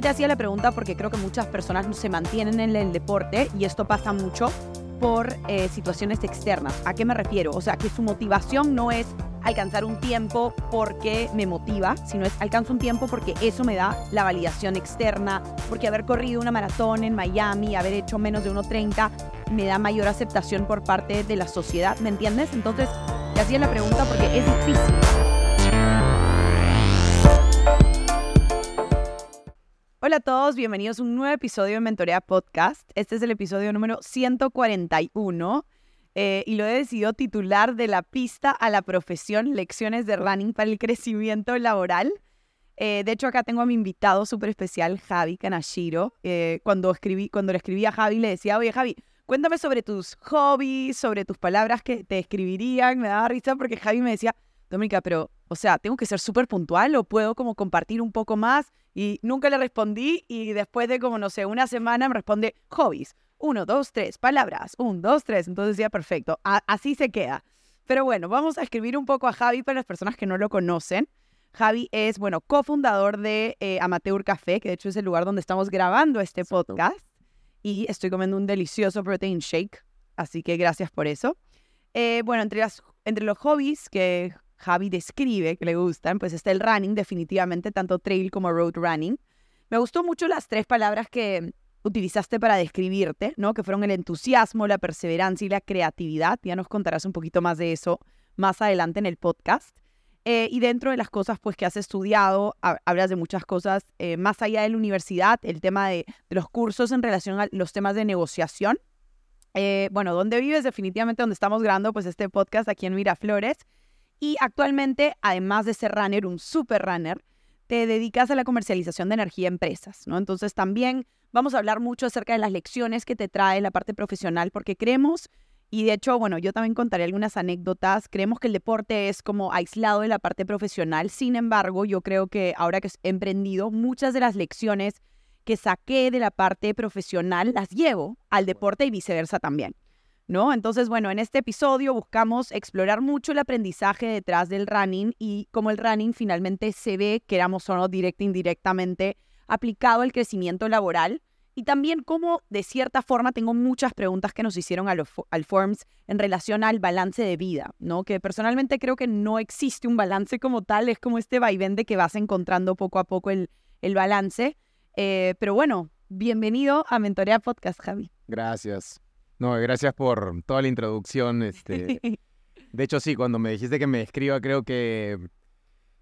que te hacía la pregunta porque creo que muchas personas se mantienen en el deporte y esto pasa mucho por eh, situaciones externas. ¿A qué me refiero? O sea, que su motivación no es alcanzar un tiempo porque me motiva, sino es alcanzo un tiempo porque eso me da la validación externa, porque haber corrido una maratón en Miami, haber hecho menos de 1.30, me da mayor aceptación por parte de la sociedad, ¿me entiendes? Entonces, te hacía la pregunta porque es difícil. Hola a todos, bienvenidos a un nuevo episodio de Mentorea Podcast. Este es el episodio número 141 eh, y lo he decidido titular de la pista a la profesión, lecciones de running para el crecimiento laboral. Eh, de hecho, acá tengo a mi invitado súper especial, Javi Kanashiro. Eh, cuando, escribí, cuando le escribí a Javi, le decía, oye Javi, cuéntame sobre tus hobbies, sobre tus palabras que te escribirían. Me daba risa porque Javi me decía, Dominica, pero, o sea, ¿tengo que ser súper puntual o puedo como compartir un poco más? Y nunca le respondí y después de como, no sé, una semana me responde hobbies. Uno, dos, tres, palabras. Un, dos, tres. Entonces decía, perfecto. así se queda. Pero bueno, vamos a escribir un poco a Javi para las personas que no lo conocen. Javi es, bueno, cofundador de eh, Amateur Café, que de hecho es el lugar donde estamos grabando este podcast y estoy comiendo un delicioso protein shake, así que gracias por eso. Eh, bueno, entre, las, entre los hobbies que Javi describe que le gustan, pues está el running, definitivamente, tanto trail como road running. Me gustó mucho las tres palabras que utilizaste para describirte, ¿no? Que fueron el entusiasmo, la perseverancia y la creatividad. Ya nos contarás un poquito más de eso más adelante en el podcast. Eh, y dentro de las cosas pues que has estudiado, hablas de muchas cosas eh, más allá de la universidad, el tema de, los cursos en relación a los temas de negociación. Eh, bueno, ¿dónde vives? Definitivamente donde estamos grabando pues este podcast aquí en Miraflores. Y actualmente, además de ser runner, un super runner, te dedicas a la comercialización de energía a empresas, ¿no? Entonces también vamos a hablar mucho acerca de las lecciones que te trae la parte profesional, porque creemos y de hecho, bueno, yo también contaré algunas anécdotas. Creemos que el deporte es como aislado de la parte profesional. Sin embargo, yo creo que ahora que he emprendido, muchas de las lecciones que saqué de la parte profesional las llevo al deporte y viceversa también. ¿No? Entonces, bueno, en este episodio buscamos explorar mucho el aprendizaje detrás del running y cómo el running finalmente se ve, queramos o no, directa e indirectamente, aplicado al crecimiento laboral y también cómo, de cierta forma, tengo muchas preguntas que nos hicieron a al Forms en relación al balance de vida, ¿no? Que personalmente creo que no existe un balance como tal, es como este vaivén de que vas encontrando poco a poco el, el balance. Eh, pero bueno, bienvenido a Mentorea Podcast, Javi. Gracias. No, gracias por toda la introducción. Este... de hecho, sí, cuando me dijiste que me escriba, creo que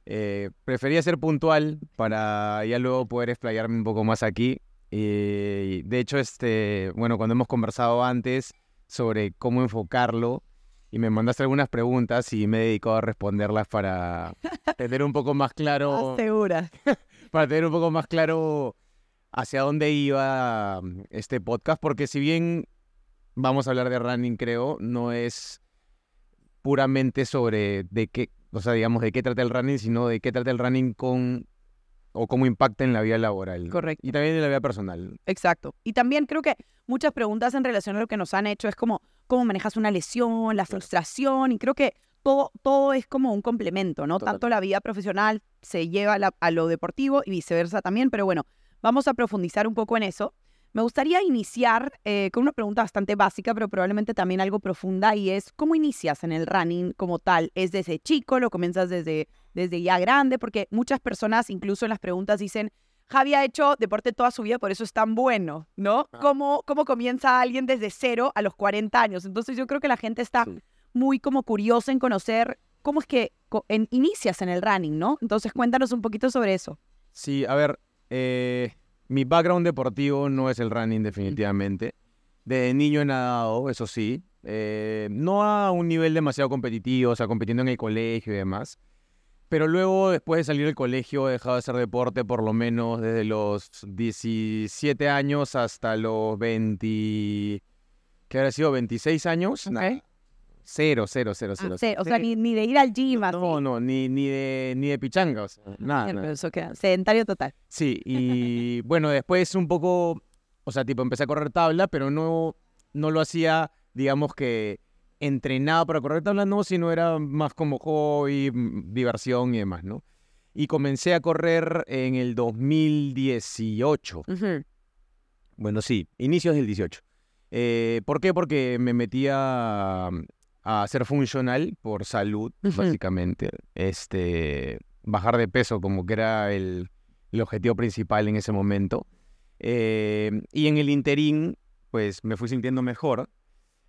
eh, prefería ser puntual para ya luego poder explayarme un poco más aquí. Y de hecho, este, bueno, cuando hemos conversado antes sobre cómo enfocarlo, y me mandaste algunas preguntas y me he dedicado a responderlas para tener un poco más claro. Segura. para tener un poco más claro hacia dónde iba este podcast, porque si bien vamos a hablar de running, creo, no es puramente sobre de qué, o sea, digamos, de qué trata el running, sino de qué trata el running con o cómo impacta en la vida laboral. Correcto. Y también en la vida personal. Exacto. Y también creo que muchas preguntas en relación a lo que nos han hecho es como cómo manejas una lesión, la frustración, y creo que todo, todo es como un complemento, ¿no? Tanto la vida profesional se lleva a lo deportivo y viceversa también, pero bueno, vamos a profundizar un poco en eso. Me gustaría iniciar eh, con una pregunta bastante básica, pero probablemente también algo profunda, y es, ¿cómo inicias en el running como tal? ¿Es desde chico? ¿Lo comienzas desde, desde ya grande? Porque muchas personas, incluso en las preguntas, dicen, Javi ha hecho deporte toda su vida, por eso es tan bueno, ¿no? Ah. ¿Cómo, ¿Cómo comienza alguien desde cero a los 40 años? Entonces yo creo que la gente está muy como curiosa en conocer cómo es que inicias en el running, ¿no? Entonces cuéntanos un poquito sobre eso. Sí, a ver, eh, mi background deportivo no es el running definitivamente. De niño he nadado, eso sí. Eh, no a un nivel demasiado competitivo, o sea, compitiendo en el colegio y demás. Pero luego, después de salir del colegio, he dejado de hacer deporte por lo menos desde los 17 años hasta los 20... ¿Qué habría sido? ¿26 años? Cero, cero, cero, cero. Ah, o sea, ni, de ir al gym. No, no, ni, ni, de, ni de pichanga, o sea, nada. Pero eso queda sedentario total. Sí, y bueno, después un poco, o sea, tipo, empecé a correr tabla, pero no, no lo hacía, digamos que entrenado para correr tabla, no, sino era más como hobby, mm, diversión y demás, ¿no? y comencé a correr en el 2018. Ujú. Bueno, sí, inicios del 18. Eh, ¿Por qué? Porque me metí a, a ser funcional por salud, Ujú. básicamente. Este, bajar de peso como que era el, el objetivo principal en ese momento. Eh, y en el interín, pues me fui sintiendo mejor.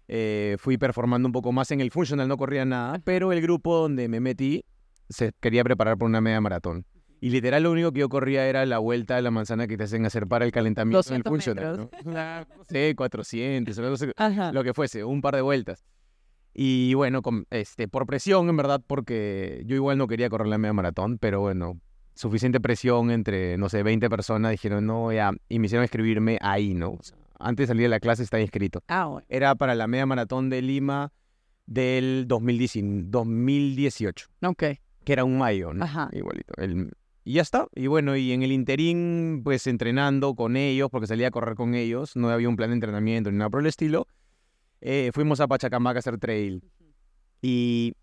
Eh, fui performando un poco más en el funcional, no corría nada, pero el grupo donde me metí se quería preparar por una media maratón. Y literal lo único que yo corría era la vuelta de la manzana que te hacen hacer para el calentamiento en el 200 funcional. ¿no? Sé, 400, o no sé, Ajá. lo que fuese, un par de vueltas. Y bueno, con- este, por presión, en verdad, porque yo igual no quería correr la media maratón, pero bueno, suficiente presión entre, no sé, 20 personas dijeron, no, ya, y me hicieron escribirme ahí, ¿no? Antes de salir de la clase estaba inscrito. Ah, bueno. Era para la media maratón de Lima del 2010 2018, Ok. que era un mayo, ¿no? Ajá. Igualito. El- y ya está. Y bueno, y en el interín, pues entrenando con ellos, porque salía a correr con ellos, no había un plan de entrenamiento ni nada por el estilo. Eh, fuimos a Pachacamac a hacer trail. Y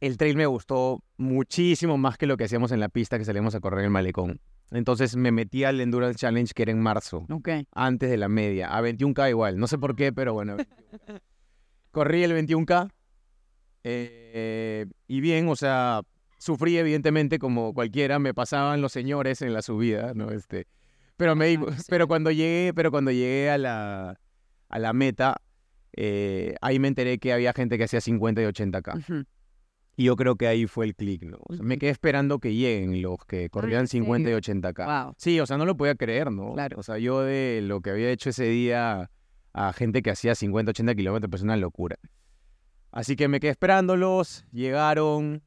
el trail me gustó muchísimo más que lo que hacíamos en la pista que salíamos a correr en el malecón. Entonces me metí al Endurance Challenge que era en marzo, Ok. antes de la media, a 21K igual. No sé por qué, pero bueno. 21K. Corrí el 21K. eh, y bien, o sea, sufrí evidentemente como cualquiera, me pasaban los señores en la subida, ¿no? Este, pero me sí. pero cuando llegué, pero cuando llegué a la, a la meta, eh, ahí me enteré que había gente que hacía 50 y 80K. Ujú. Y yo creo que ahí fue el clic, ¿no? O sea, me quedé esperando que lleguen los que corrían ¿en 50 y serio? 80K. Wow. Sí, o sea, no lo podía creer, ¿no? Claro. O sea, yo de lo que había hecho ese día a gente que hacía 50, 80 kilómetros, pues una locura. Así que me quedé esperándolos, llegaron,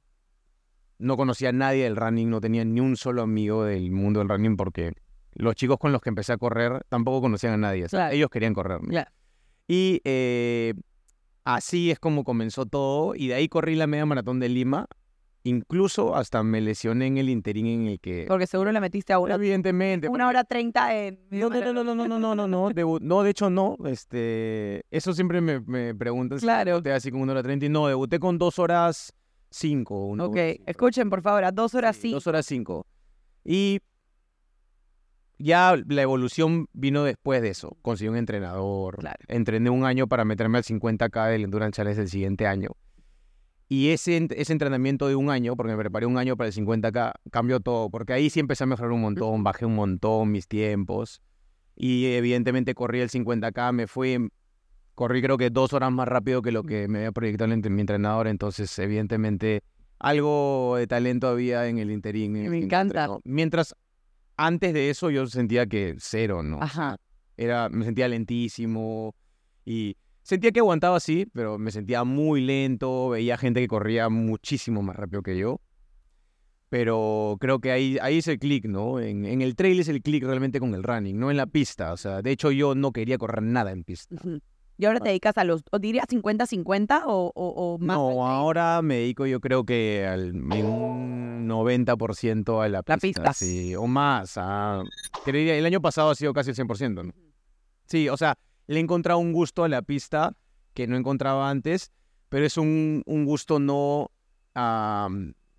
no conocía a nadie del running, no tenía ni un solo amigo del mundo del running porque los chicos con los que empecé a correr tampoco conocían a nadie, o sea, Claro. ellos querían correr. ¿no? Claro. Y eh, así es como comenzó todo y de ahí corrí la media maratón de Lima, incluso hasta me lesioné en el interín en el que... Porque seguro le metiste a una, Evidentemente. una hora treinta en... No, no, no, no, no, no, no, no, no, no, debu- no, de hecho no, este, eso siempre me, me preguntan si Claro. debuté así con una hora treinta y no, debuté con dos horas cinco. una Ok, hora cinco. escuchen por favor, a dos horas sí. Dos horas cinco. Y ya la evolución vino después de eso, conseguí un entrenador, Claro. entrené un año para meterme al 50K del Endurance Challenge el siguiente año. Y ese, ese entrenamiento de un año, porque me preparé un año para el 50K, cambió todo, porque ahí sí empecé a mejorar un montón, bajé un montón mis tiempos. Y evidentemente corrí el 50K, me fui, corrí creo que dos horas más rápido que lo que me había proyectado mi entrenador, entonces evidentemente algo de talento había en el interín. Me encanta. Mientras antes de eso yo sentía que cero, ¿no? Ajá. Era, me sentía lentísimo y sentía que aguantaba así, pero me sentía muy lento, veía gente que corría muchísimo más rápido que yo. Pero creo que ahí, ahí es el clic, ¿no? En, en el trail es el clic realmente con el running, no en la pista. O sea, de hecho yo no quería correr nada en pista. ¿Y ahora te dedicas a los, o dirías 50-50 o, o, o más? No, ahora me dedico yo creo que al un 90% a la pista. La pista. Sí, o más. a- creería- el año pasado ha sido casi el 100%, ¿no? Sí, o sea, le he encontrado un gusto a la pista que no encontraba antes, pero es un, un gusto no a,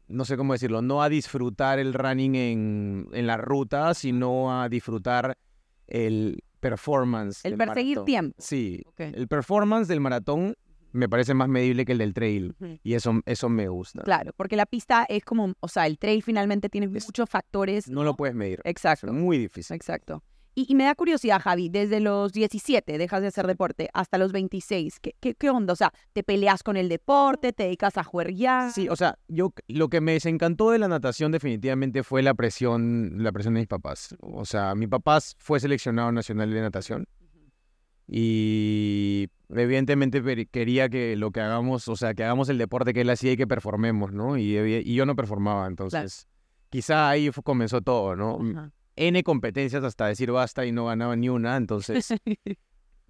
no sé cómo decirlo, no a disfrutar el running en, en la ruta, sino a disfrutar el performance. El perseguir maratón. tiempo. Sí, el performance del maratón me parece más medible que el del trail. Y eso, eso me gusta. Claro, porque la pista es como, o sea, el trail finalmente tiene Es- muchos factores. No lo puedes medir. Exacto, Es muy difícil. exacto. Y, y me da curiosidad, Javi, desde los 17 dejas de hacer deporte hasta los 26, ¿qué, qué, qué onda? O sea, ¿te peleas con el deporte? ¿Te dedicas a juerguear? Sí, o sea, yo lo que me desencantó de la natación definitivamente fue la presión, la presión de mis papás. O sea, mi papá fue seleccionado nacional de natación y evidentemente quería que lo que hagamos, o sea, que hagamos el deporte que él hacía y que performemos, ¿no? Y, yo no performaba, entonces quizá ahí comenzó todo, ¿no? Ajá. N competencias hasta decir basta y no ganaba ni una, entonces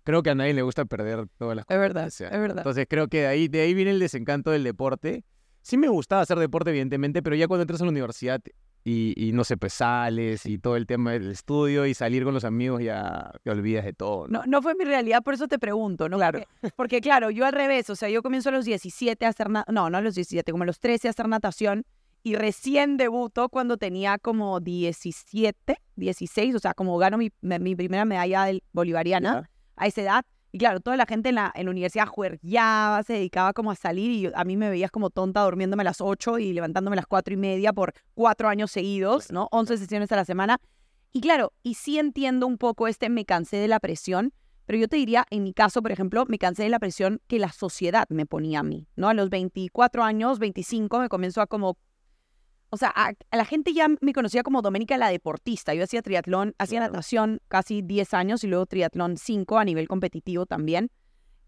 creo que a nadie le gusta perder todas las Es verdad, competencias, es verdad. Entonces creo que de ahí, de ahí viene el desencanto del deporte. Sí me gustaba hacer deporte, evidentemente, pero ya cuando entras a la universidad y, y no sé, pues sales y todo el tema del estudio y salir con los amigos, ya te olvidas de todo. ¿no? No, no fue mi realidad, por eso te pregunto, ¿no? Claro. Porque, porque, claro, yo al revés, o sea, yo comienzo a los 17 a hacer, no, no a los 17, como a los 13 a hacer natación y recién debuto cuando tenía como 17, 16, o sea, como gano mi, mi primera medalla bolivariana Ya. a esa edad. Y claro, toda la gente en la, en la universidad juergueaba, se dedicaba como a salir y yo- a mí me veías como tonta durmiéndome a las 8 y levantándome a las 4 y media por cuatro años seguidos, ¿no? 11 sesiones a la semana. Y claro, y sí entiendo un poco este me cansé de la presión, pero yo te diría, en mi caso, por ejemplo, me cansé de la presión que la sociedad me ponía a mí, ¿no? A los 24 años, 25, me comenzó a como... O sea, a, a la gente ya me conocía como Doménica la deportista. Yo hacía triatlón, hacía natación casi 10 años y luego triatlón 5 a nivel competitivo también.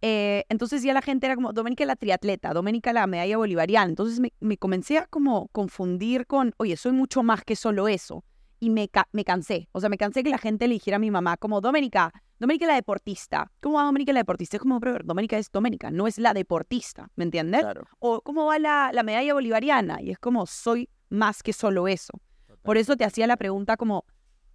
Eh, entonces ya la gente era como Doménica la triatleta, Doménica la medalla bolivariana. Entonces me, me comencé a como confundir con, oye, soy mucho más que solo eso. Y me, me cansé. O sea, me cansé que la gente le dijera a mi mamá como, Doménica, Doménica la deportista. ¿Cómo va Doménica la deportista? Es como, pero Doménica es Doménica, no es la deportista, ¿me entiendes? Claro. O ¿cómo va la, la medalla bolivariana? Y es como, soy más que solo eso. Por eso te hacía la pregunta como,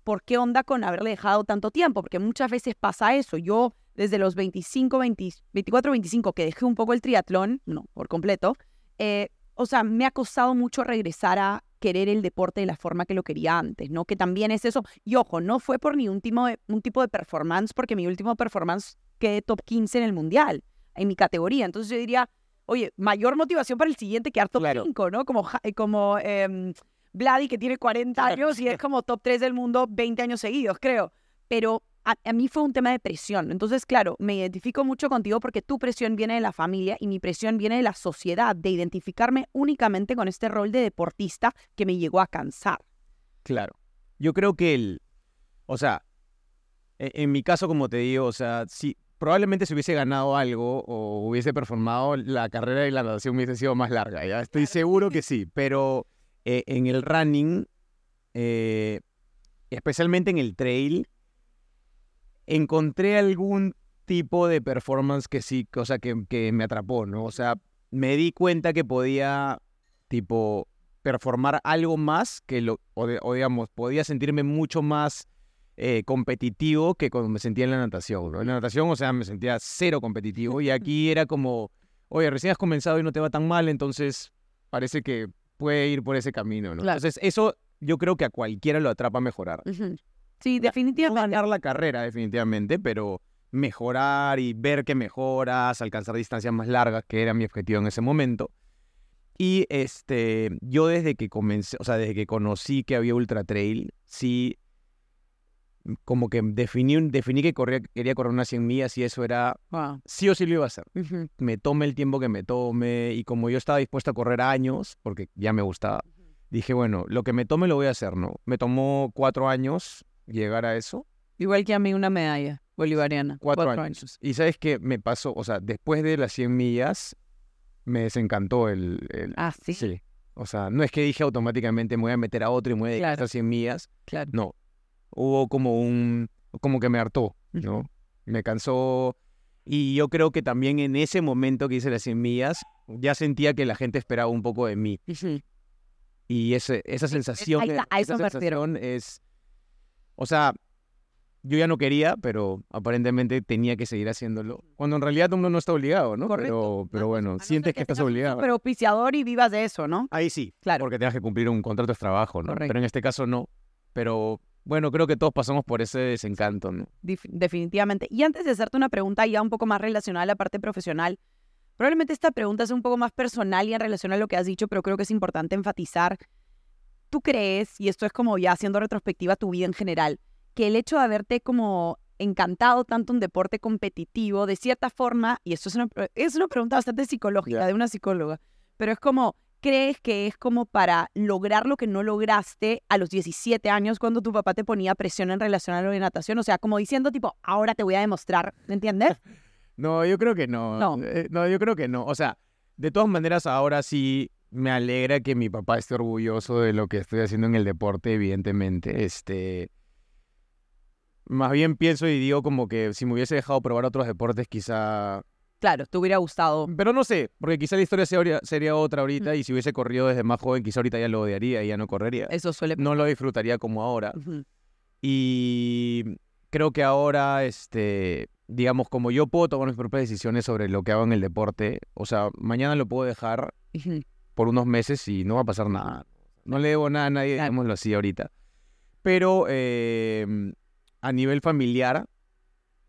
¿por qué onda con haberle dejado tanto tiempo? Porque muchas veces pasa eso. Yo desde los 25, 20 24, 25 que dejé un poco el triatlón, no, por completo, eh, o sea, me ha costado mucho regresar a querer el deporte de la forma que lo quería antes, ¿no? Que también es eso. Y ojo, no fue por ni un tipo de, un tipo de performance, porque mi último performance quedé top 15 en el mundial, en mi categoría. Entonces yo diría, oye, mayor motivación para el siguiente quedar top Claro. 5, ¿no? Como, eh, como em, Vladi, que tiene 40 años y es como top 3 del mundo 20 años seguidos, creo. Pero a, a mí fue un tema de presión. Entonces, claro, me identifico mucho contigo porque tu presión viene de la familia y mi presión viene de la sociedad, de identificarme únicamente con este rol de deportista que me llegó a cansar. Claro. Yo creo que el. O sea, e- en mi caso, como te digo, o sea, si probablemente si hubiese ganado algo o hubiese performado, la carrera de la natación hubiese sido más larga, ¿ya? Estoy seguro que sí, pero eh, en el running, eh, especialmente en el trail, encontré algún tipo de performance que sí, o sea, que, que me atrapó, ¿no? O sea, me di cuenta que podía, tipo, performar algo más que lo, o, de- o digamos, podía sentirme mucho más eh, competitivo que cuando me sentía en la natación, ¿no? En la natación, o sea, me sentía cero competitivo y aquí era como, oye, recién has comenzado y no te va tan mal, entonces parece que puede ir por ese camino, ¿no? Claro. Entonces, eso yo creo que a cualquiera lo atrapa a mejorar. Sí, No definitivamente. ganar la carrera, definitivamente, pero mejorar y ver que mejoras, alcanzar distancias más largas, que era mi objetivo en ese momento. Y este, yo desde que comencé, o sea, desde que conocí que había Ultra Trail, sí, como que definí, definí que corría, quería correr unas 100 millas y eso era, sí o sí lo iba a hacer. Me tome el tiempo que me tome y como yo estaba dispuesto a correr años, porque ya me gustaba, dije, bueno, lo que me tome lo voy a hacer, ¿no? Me tomó cuatro años llegar a eso. Igual que a mí una medalla bolivariana. Cuatro, años. Y sabes qué me pasó, o sea, después de las 100 millas, me desencantó el... el- Ah, sí. O sea, no es que dije automáticamente me voy a meter a otro y me voy a Claro. estas 100 millas. Claro. No. Hubo como un... como que me hartó, ¿no? Me cansó. Y yo creo que también en ese momento que hice las 100 millas, ya sentía que la gente esperaba un poco de mí. Ujú. Y ese, esa sensación, ahí está, a esa sensación es... O sea, yo ya no quería, pero aparentemente tenía que seguir haciéndolo. Cuando en realidad uno no está obligado, ¿no? Correcto. Pero, pero bueno, no sientes que, estás tengas un obligado. Pero auspiciador y vivas de eso, ¿no? Ahí sí, Claro. porque tengas que cumplir un contrato de trabajo, ¿no? Correcto. Pero en este caso no. Pero bueno, creo que todos pasamos por ese desencanto, ¿no? Definitivamente. Y antes de hacerte una pregunta ya un poco más relacionada a la parte profesional, probablemente esta pregunta es un poco más personal y en relación a lo que has dicho, pero creo que es importante enfatizar. ¿Tú crees, y esto es como ya haciendo retrospectiva tu vida en general, que el hecho de haberte como encantado tanto un deporte competitivo, de cierta forma, y esto es una, es una pregunta bastante psicológica de una psicóloga, pero es como, ¿crees que es como para lograr lo que no lograste a los 17 años cuando tu papá te ponía presión en relación a lo de natación? O sea, como diciendo tipo, ahora te voy a demostrar, ¿me entiendes? No, yo creo que no. No. Eh, no, yo creo que no. O sea, de todas maneras, ahora sí me alegra que mi papá esté orgulloso de lo que estoy haciendo en el deporte, evidentemente. Este. Más bien pienso y digo como que si me hubiese dejado probar otros deportes, quizá. Claro, te hubiera gustado. Pero no sé, porque quizá la historia sería, sería otra ahorita y si hubiese corrido desde más joven, quizá ahorita ya lo odiaría y ya no correría. Eso suele No lo disfrutaría como ahora. Y creo que ahora, este, digamos, como yo puedo tomar mis propias decisiones sobre lo que hago en el deporte, o sea, mañana lo puedo dejar por unos meses y no va a pasar nada. no le debo nada a nadie, Claro. digámoslo así ahorita. Pero eh, a nivel familiar,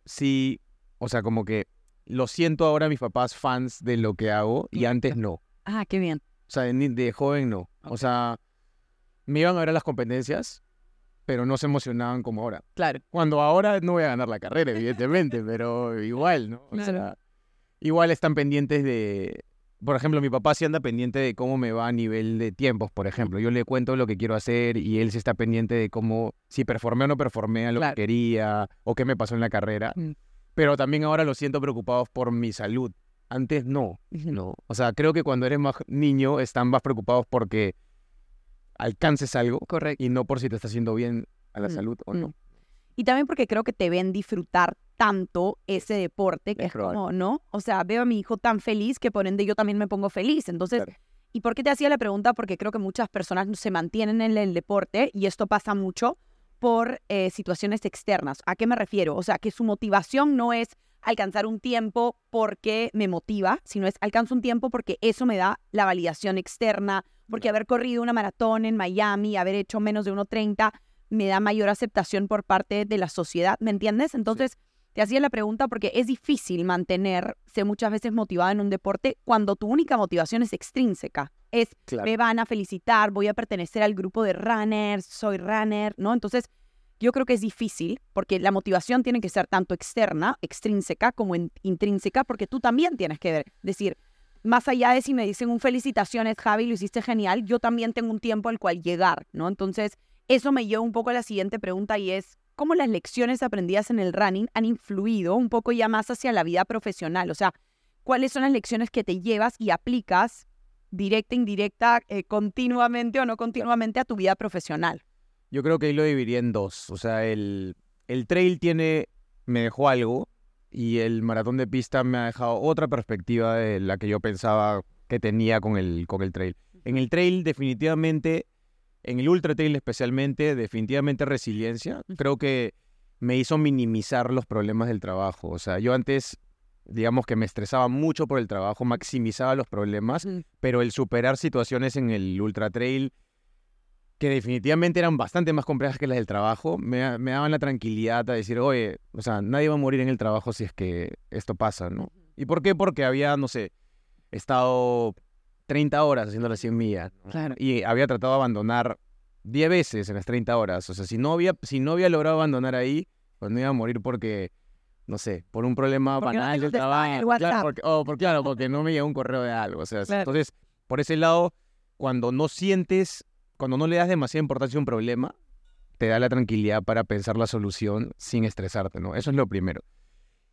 sí, o sea, como que lo siento ahora mis papás fans de lo que hago y antes no. O Ah, qué bien. sea, de, joven no. O sea, me iban a ver a las competencias, pero no se emocionaban como ahora. Claro. Cuando ahora no voy a ganar la carrera, evidentemente, pero igual, ¿no? O Claro. sea, igual están pendientes de... Por ejemplo, mi papá sí anda pendiente de cómo me va a nivel de tiempos, por ejemplo. Yo le cuento lo que quiero hacer y él sí está pendiente de cómo, si performé o no performé a lo Claro. que quería o qué me pasó en la carrera. Mm. Pero también ahora lo siento preocupados por mi salud. Antes no, no. O sea, creo que cuando eres más niño están más preocupados porque alcances algo Correcto. y no por si te está haciendo bien a la Mm, salud o mm. no. Y también porque creo que te ven disfrutar tanto ese deporte que Es como, ¿no? O sea, veo a mi hijo tan feliz que por ende yo también me pongo feliz. Entonces, Claro. ¿y por qué te hacía la pregunta? Porque creo que muchas personas se mantienen en el deporte y esto pasa mucho por eh, situaciones externas. ¿A qué me refiero? O sea, que su motivación no es alcanzar un tiempo porque me motiva, sino es alcanzo un tiempo porque eso me da la validación externa, porque haber corrido una maratón en Miami, haber hecho menos de 1.30, me da mayor aceptación por parte de la sociedad, ¿me entiendes? Entonces, te hacía la pregunta porque es difícil mantenerse muchas veces motivada en un deporte cuando tu única motivación es extrínseca. Es Claro. me van a felicitar, voy a pertenecer al grupo de runners, soy runner, ¿no? Entonces, yo creo que es difícil porque la motivación tiene que ser tanto externa, extrínseca, como in- intrínseca, porque tú también tienes que ver, decir, más allá de si me dicen un felicitaciones, Javi, lo hiciste genial, yo también tengo un tiempo al cual llegar, ¿no? Entonces, eso me lleva un poco a la siguiente pregunta y es, ¿cómo las lecciones aprendidas en el running han influido un poco ya más hacia la vida profesional? O sea, ¿cuáles son las lecciones que te llevas y aplicas directa, indirecta, eh, continuamente o no continuamente a tu vida profesional? Yo creo que ahí lo dividiría en dos. O sea, el, el trail tiene, me dejó algo y el maratón de pista me ha dejado otra perspectiva de la que yo pensaba que tenía con el, con el trail. En el trail definitivamente, en el ultra trail especialmente, definitivamente resiliencia. Creo que me hizo minimizar los problemas del trabajo. O sea, yo antes, digamos que me estresaba mucho por el trabajo, maximizaba los problemas, Mm. pero el superar situaciones en el ultra trail que definitivamente eran bastante más complejas que las del trabajo, me, me daban la tranquilidad a decir, oye, o sea, nadie va a morir en el trabajo si es que esto pasa, ¿no? ¿Y por qué? Porque había, no sé, estado 30 horas haciendo las 100 millas. ¿no? Claro. Y había tratado de abandonar 10 veces en las 30 horas. O sea, si no había, si no había logrado abandonar ahí, pues no iba a morir porque, no sé, por un problema Porque no banal del el trabajo. Claro, porque, o por, claro, porque no me llegó un correo de algo. O sea, Claro. entonces, por ese lado, cuando no sientes, cuando no le das demasiada importancia a un problema, te da la tranquilidad para pensar la solución sin estresarte, ¿no? Eso es lo primero.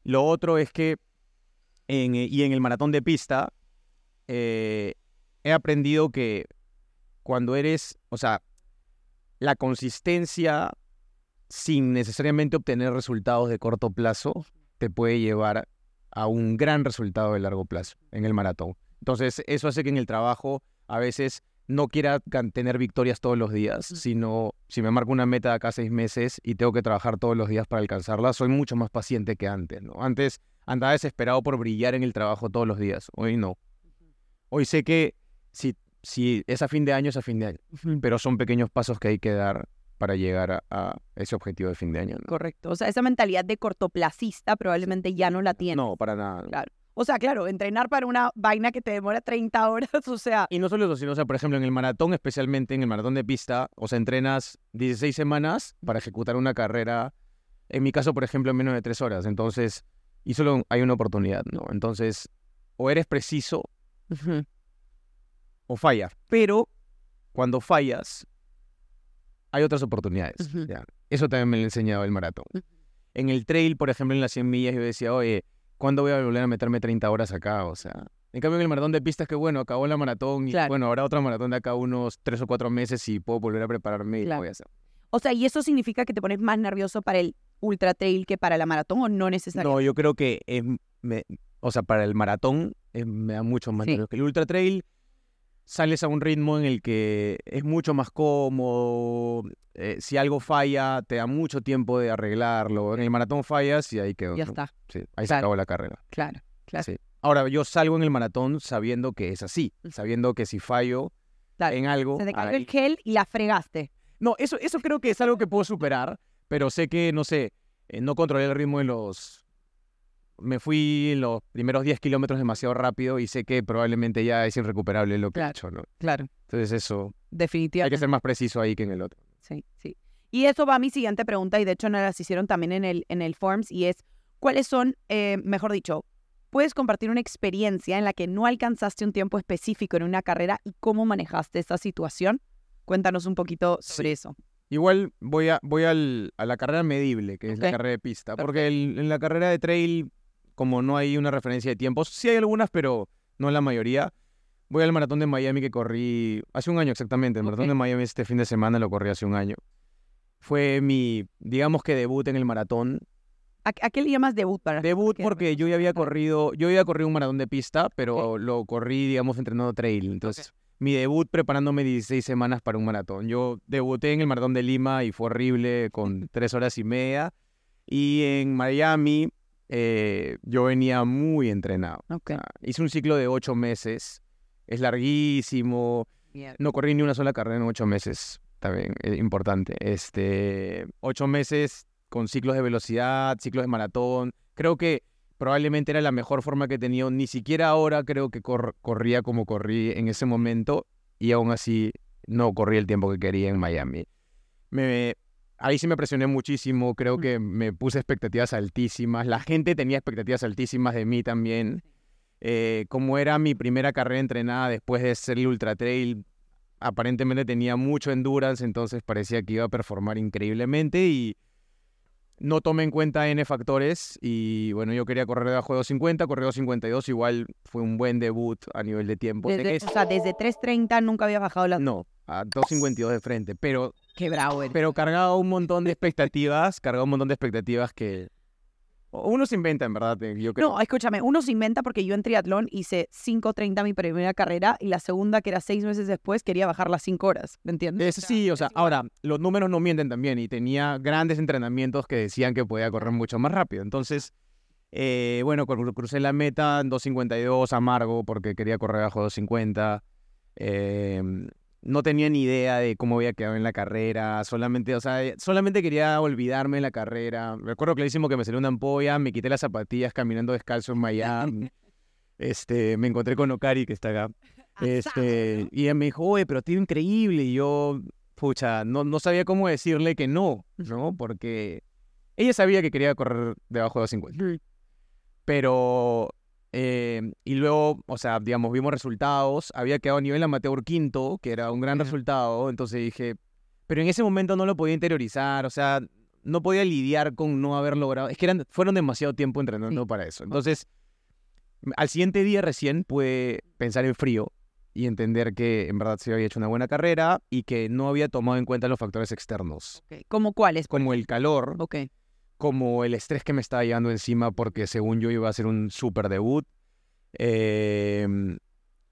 Lo otro es que, en, eh, y en el maratón de pista, eh, he aprendido que cuando eres, o sea, la consistencia sin necesariamente obtener resultados de corto plazo te puede llevar a un gran resultado de largo plazo en el maratón. Entonces, eso hace que en el trabajo a veces no quiera tener victorias todos los días, sino si me marco una meta de acá seis meses y tengo que trabajar todos los días para alcanzarla, soy mucho más paciente que antes, ¿no? Antes andaba desesperado por brillar en el trabajo todos los días, hoy no. Hoy sé que si, si es a fin de año, es a fin de año, pero son pequeños pasos que hay que dar para llegar a, a ese objetivo de fin de año. ¿no? Correcto. O sea, esa mentalidad de cortoplacista probablemente ya no la tienes. No, para nada. Claro. O sea, claro, entrenar para una vaina que te demora 30 horas, o sea, Y no solo eso, sino, o sea, por ejemplo, en el maratón, especialmente en el maratón de pista, o sea, entrenas 16 semanas para ejecutar una carrera, en mi caso, por ejemplo, en menos de 3 horas. Entonces, y solo hay una oportunidad, ¿no? Entonces, o eres preciso o fallas. Pero cuando fallas, hay otras oportunidades. Eso también me lo ha enseñado el maratón. En el trail, por ejemplo, en las 100 millas, yo decía, oye, ¿cuándo voy a volver a meterme 30 horas acá? O sea, en cambio en el maratón de pistas que bueno, acabó la maratón y Claro. bueno, habrá otra maratón de acá unos 3 o 4 meses y puedo volver a prepararme y Claro. voy a hacer. o sea, ¿y eso significa que te pones más nervioso para el ultra trail que para la maratón o no necesariamente? No, yo creo que es, me- o sea, para el maratón eh, me da mucho más Sí. nervios que el ultra trail. Sales a un ritmo en el que es mucho más cómodo. eh, si algo falla, te da mucho tiempo de arreglarlo. En el maratón fallas y ahí quedó. ya está, Sí, ahí se acabó la carrera. claro, claro. Sí. Ahora, yo salgo en el maratón sabiendo que es así, sabiendo que si fallo, Claro, en algo. Se te cayó el gel y la fregaste. No, eso, eso creo que es algo que puedo superar, pero sé que, no sé, eh, no controlé el ritmo en los... Me fui en los primeros 10 kilómetros demasiado rápido y sé que probablemente ya es irrecuperable lo que he hecho, ¿no? Claro. Entonces eso, hay Definitivamente. que ser más preciso ahí que en el otro. Sí, sí. Y eso va a mi siguiente pregunta, y de hecho nos las hicieron también en el, en el Forms, y es, ¿cuáles son, eh, mejor dicho, puedes compartir una experiencia en la que no alcanzaste un tiempo específico en una carrera y cómo manejaste esa situación? Cuéntanos un poquito sobre eso. Igual voy a, voy al- a la carrera medible, que es la carrera de pista, porque el- en la carrera de trail, como no hay una referencia de tiempos, sí hay algunas, pero no la mayoría. Voy al maratón de Miami que corrí hace un año exactamente. El maratón de Miami este fin de semana lo corrí hace un año. Fue mi, digamos que debut en el maratón. ¿A, a qué le llamas debut para Debut que porque yo ya había corrido, yo había corrido un maratón de pista, pero lo corrí, digamos, entrenando trail. Entonces, mi debut preparándome 16 semanas para un maratón. Yo debuté en el maratón de Lima y fue horrible, con tres horas y media. Y en Miami, eh, yo venía muy entrenado. Ok. Ah, hice un ciclo de ocho meses. Es larguísimo. No corrí ni una sola carrera en ocho meses. También es importante. Este, ocho meses con ciclos de velocidad, ciclos de maratón. Creo que probablemente era la mejor forma que he tenido. Ni siquiera ahora creo que cor- corría como corrí en ese momento. Y aún así no corrí el tiempo que quería en Miami. Me, ahí sí me presioné muchísimo. Creo que me puse expectativas altísimas. La gente tenía expectativas altísimas de mí también. Eh, como era mi primera carrera entrenada después de hacer el Ultra Trail, aparentemente tenía mucho endurance, entonces parecía que iba a performar increíblemente y no tomé en cuenta N factores y bueno, yo quería correr debajo de 250, corrí 252, igual fue un buen debut a nivel de tiempo. Desde, o sea, desde 3.30 nunca había bajado la... no, a 252 de frente, pero, Qué bravo eres. pero cargaba un montón de expectativas, cargaba un montón de expectativas que uno se inventa en verdad, eh, yo creo. No, escúchame, uno se inventa porque yo en triatlón hice 5.30 mi primera carrera y la segunda, que era seis meses después, quería bajar las 5 horas, ¿me entiendes? Es, sí, o sea, ahora, los números no mienten también y tenía grandes entrenamientos que decían que podía correr mucho más rápido. Entonces, eh, bueno, cru- crucé la meta en 2.52 amargo porque quería correr bajo 2.50. Eh, no tenía ni idea de cómo había quedado en la carrera, solamente, o sea, eh, solamente quería olvidarme de la carrera. Recuerdo clarísimo que me salió una ampolla, me quité las zapatillas caminando descalzo en Miami. Este, me encontré con Okari, que está acá. Este, y ella me dijo, oye, pero ido increíble. Y yo, pucha, no, no sabía cómo decirle que no, ¿no? Porque ella sabía que quería correr debajo de 250. Pero, eh, y luego, o sea, digamos, vimos resultados. Había quedado a nivel amateur quinto, que era un gran resultado. Entonces dije, pero en ese momento no lo podía interiorizar, o sea, no podía lidiar con no haber logrado. Es que eran, fueron demasiado tiempo entrenando Sí. para eso. Entonces, al siguiente día recién pude pensar en frío y entender que en verdad se había hecho una buena carrera y que no había tomado en cuenta los factores externos, Ok, ¿Cómo cuáles? como el calor, Ok. Como el estrés que me estaba llevando encima porque según yo iba a hacer un super debut. em,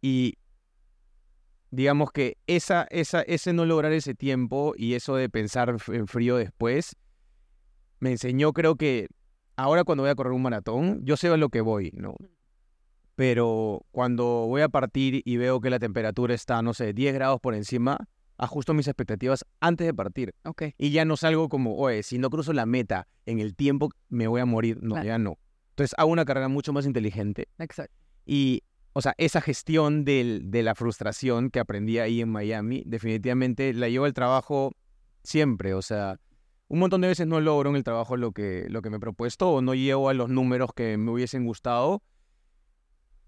y digamos que esa, esa, ese no lograr ese tiempo y eso de pensar en frío después, me enseñó creo que ahora cuando voy a correr un maratón, yo sé a lo que voy, ¿no? Pero cuando voy a partir y veo que la temperatura está, no sé, 10 grados por encima, ajusto mis expectativas antes de partir. Y ya no salgo como, oye, si no cruzo la meta en el tiempo, me voy a morir. No, Claro. ya no. Entonces hago una carrera mucho más inteligente. Exacto. Y, o sea, esa gestión del- de la frustración que aprendí ahí en Miami, definitivamente la llevo al trabajo siempre. O sea, un montón de veces no logro en el trabajo lo que, lo que me he propuesto o no llego a los números que me hubiesen gustado.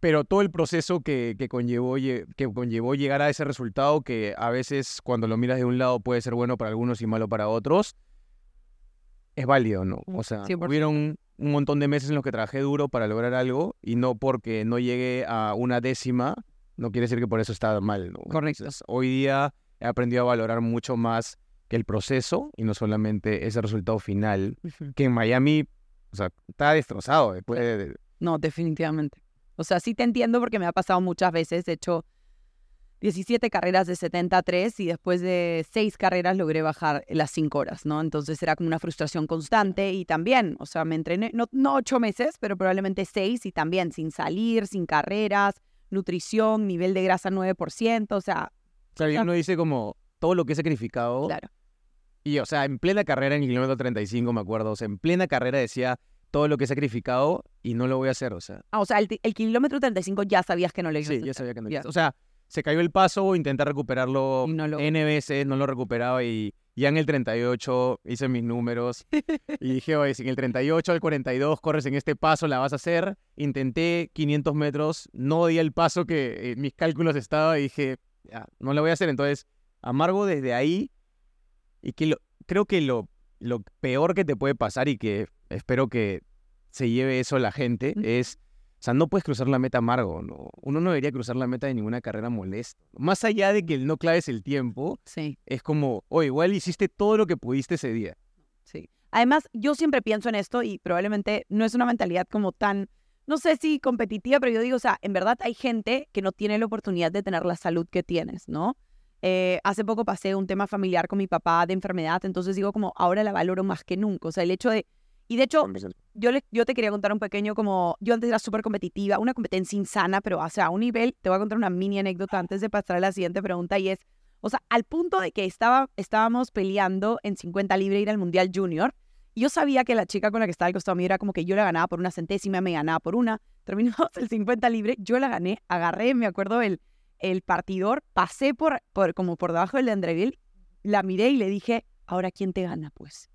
Pero todo el proceso que, que, conllevó, lle- que conllevó llegar a ese resultado, que a veces cuando lo miras de un lado puede ser bueno para algunos y malo para otros, es válido, ¿no? O sea, 100%. hubieron un montón de meses en los que trabajé duro para lograr algo y no porque no llegué a una décima, no quiere decir que por eso está mal, ¿no? Correcto. Entonces, hoy día he aprendido a valorar mucho más que el proceso y no solamente ese resultado final, que en Miami, o sea, está destrozado después de- de, No, definitivamente. O sea, sí te entiendo porque me ha pasado muchas veces. De hecho, 17 carreras de 73 y después de 6 carreras logré bajar las 5 horas, ¿no? Entonces era como una frustración constante y también, o sea, me entrené, no, no 8 meses, pero probablemente 6 y también sin salir, sin carreras, nutrición, nivel de grasa 9%, o sea, O sea, uno dice como todo lo que he sacrificado. Claro. Y, o sea, en plena carrera, en el kilómetro 35, me acuerdo. O sea, en plena carrera decía todo lo que he sacrificado y no lo voy a hacer. O sea, Ah, o sea, el, el kilómetro 35 ya sabías que no le ibas a sí, ya hacer. sabía que no. Ya. O sea, se cayó el paso, intenté recuperarlo Y no lo- N veces, no lo recuperaba y ya en el 38 hice mis números y dije, oye, si en el 38 al 42 corres en este paso, la vas a hacer. Intenté 500 metros, no di el paso que en mis cálculos estaba y dije, ya, no lo voy a hacer. Entonces, amargo desde ahí y que lo, creo que lo, lo peor que te puede pasar y que espero que se lleve eso la gente es, o sea, no puedes cruzar la meta amargo, ¿no? Uno no debería cruzar la meta de ninguna carrera molesta. Más allá de que no claves el tiempo, Sí, es como, o igual hiciste todo lo que pudiste ese día. sí. Además, yo siempre pienso en esto y probablemente no es una mentalidad como tan, no sé si competitiva, pero yo digo, o sea, en verdad hay gente que no tiene la oportunidad de tener la salud que tienes, ¿no? Eh, hace poco pasé un tema familiar con mi papá de enfermedad, entonces digo como ahora la valoro más que nunca. O sea, el hecho de... Y de hecho, yo, le- yo te quería contar un pequeño como, yo antes era súper competitiva, una competencia insana, pero o sea, a un nivel, te voy a contar una mini anécdota antes de pasar a la siguiente pregunta y es, o sea, al punto de que estaba, estábamos peleando en 50 libre ir al Mundial Junior, y yo sabía que la chica con la que estaba al costado mío era como que yo la ganaba por una centésima, me ganaba por una, terminamos el 50 libre, yo la gané, agarré, me acuerdo, el, el partidor, pasé por, por, como por debajo del de Andreville, la miré y le dije, ahora quién te gana, pues.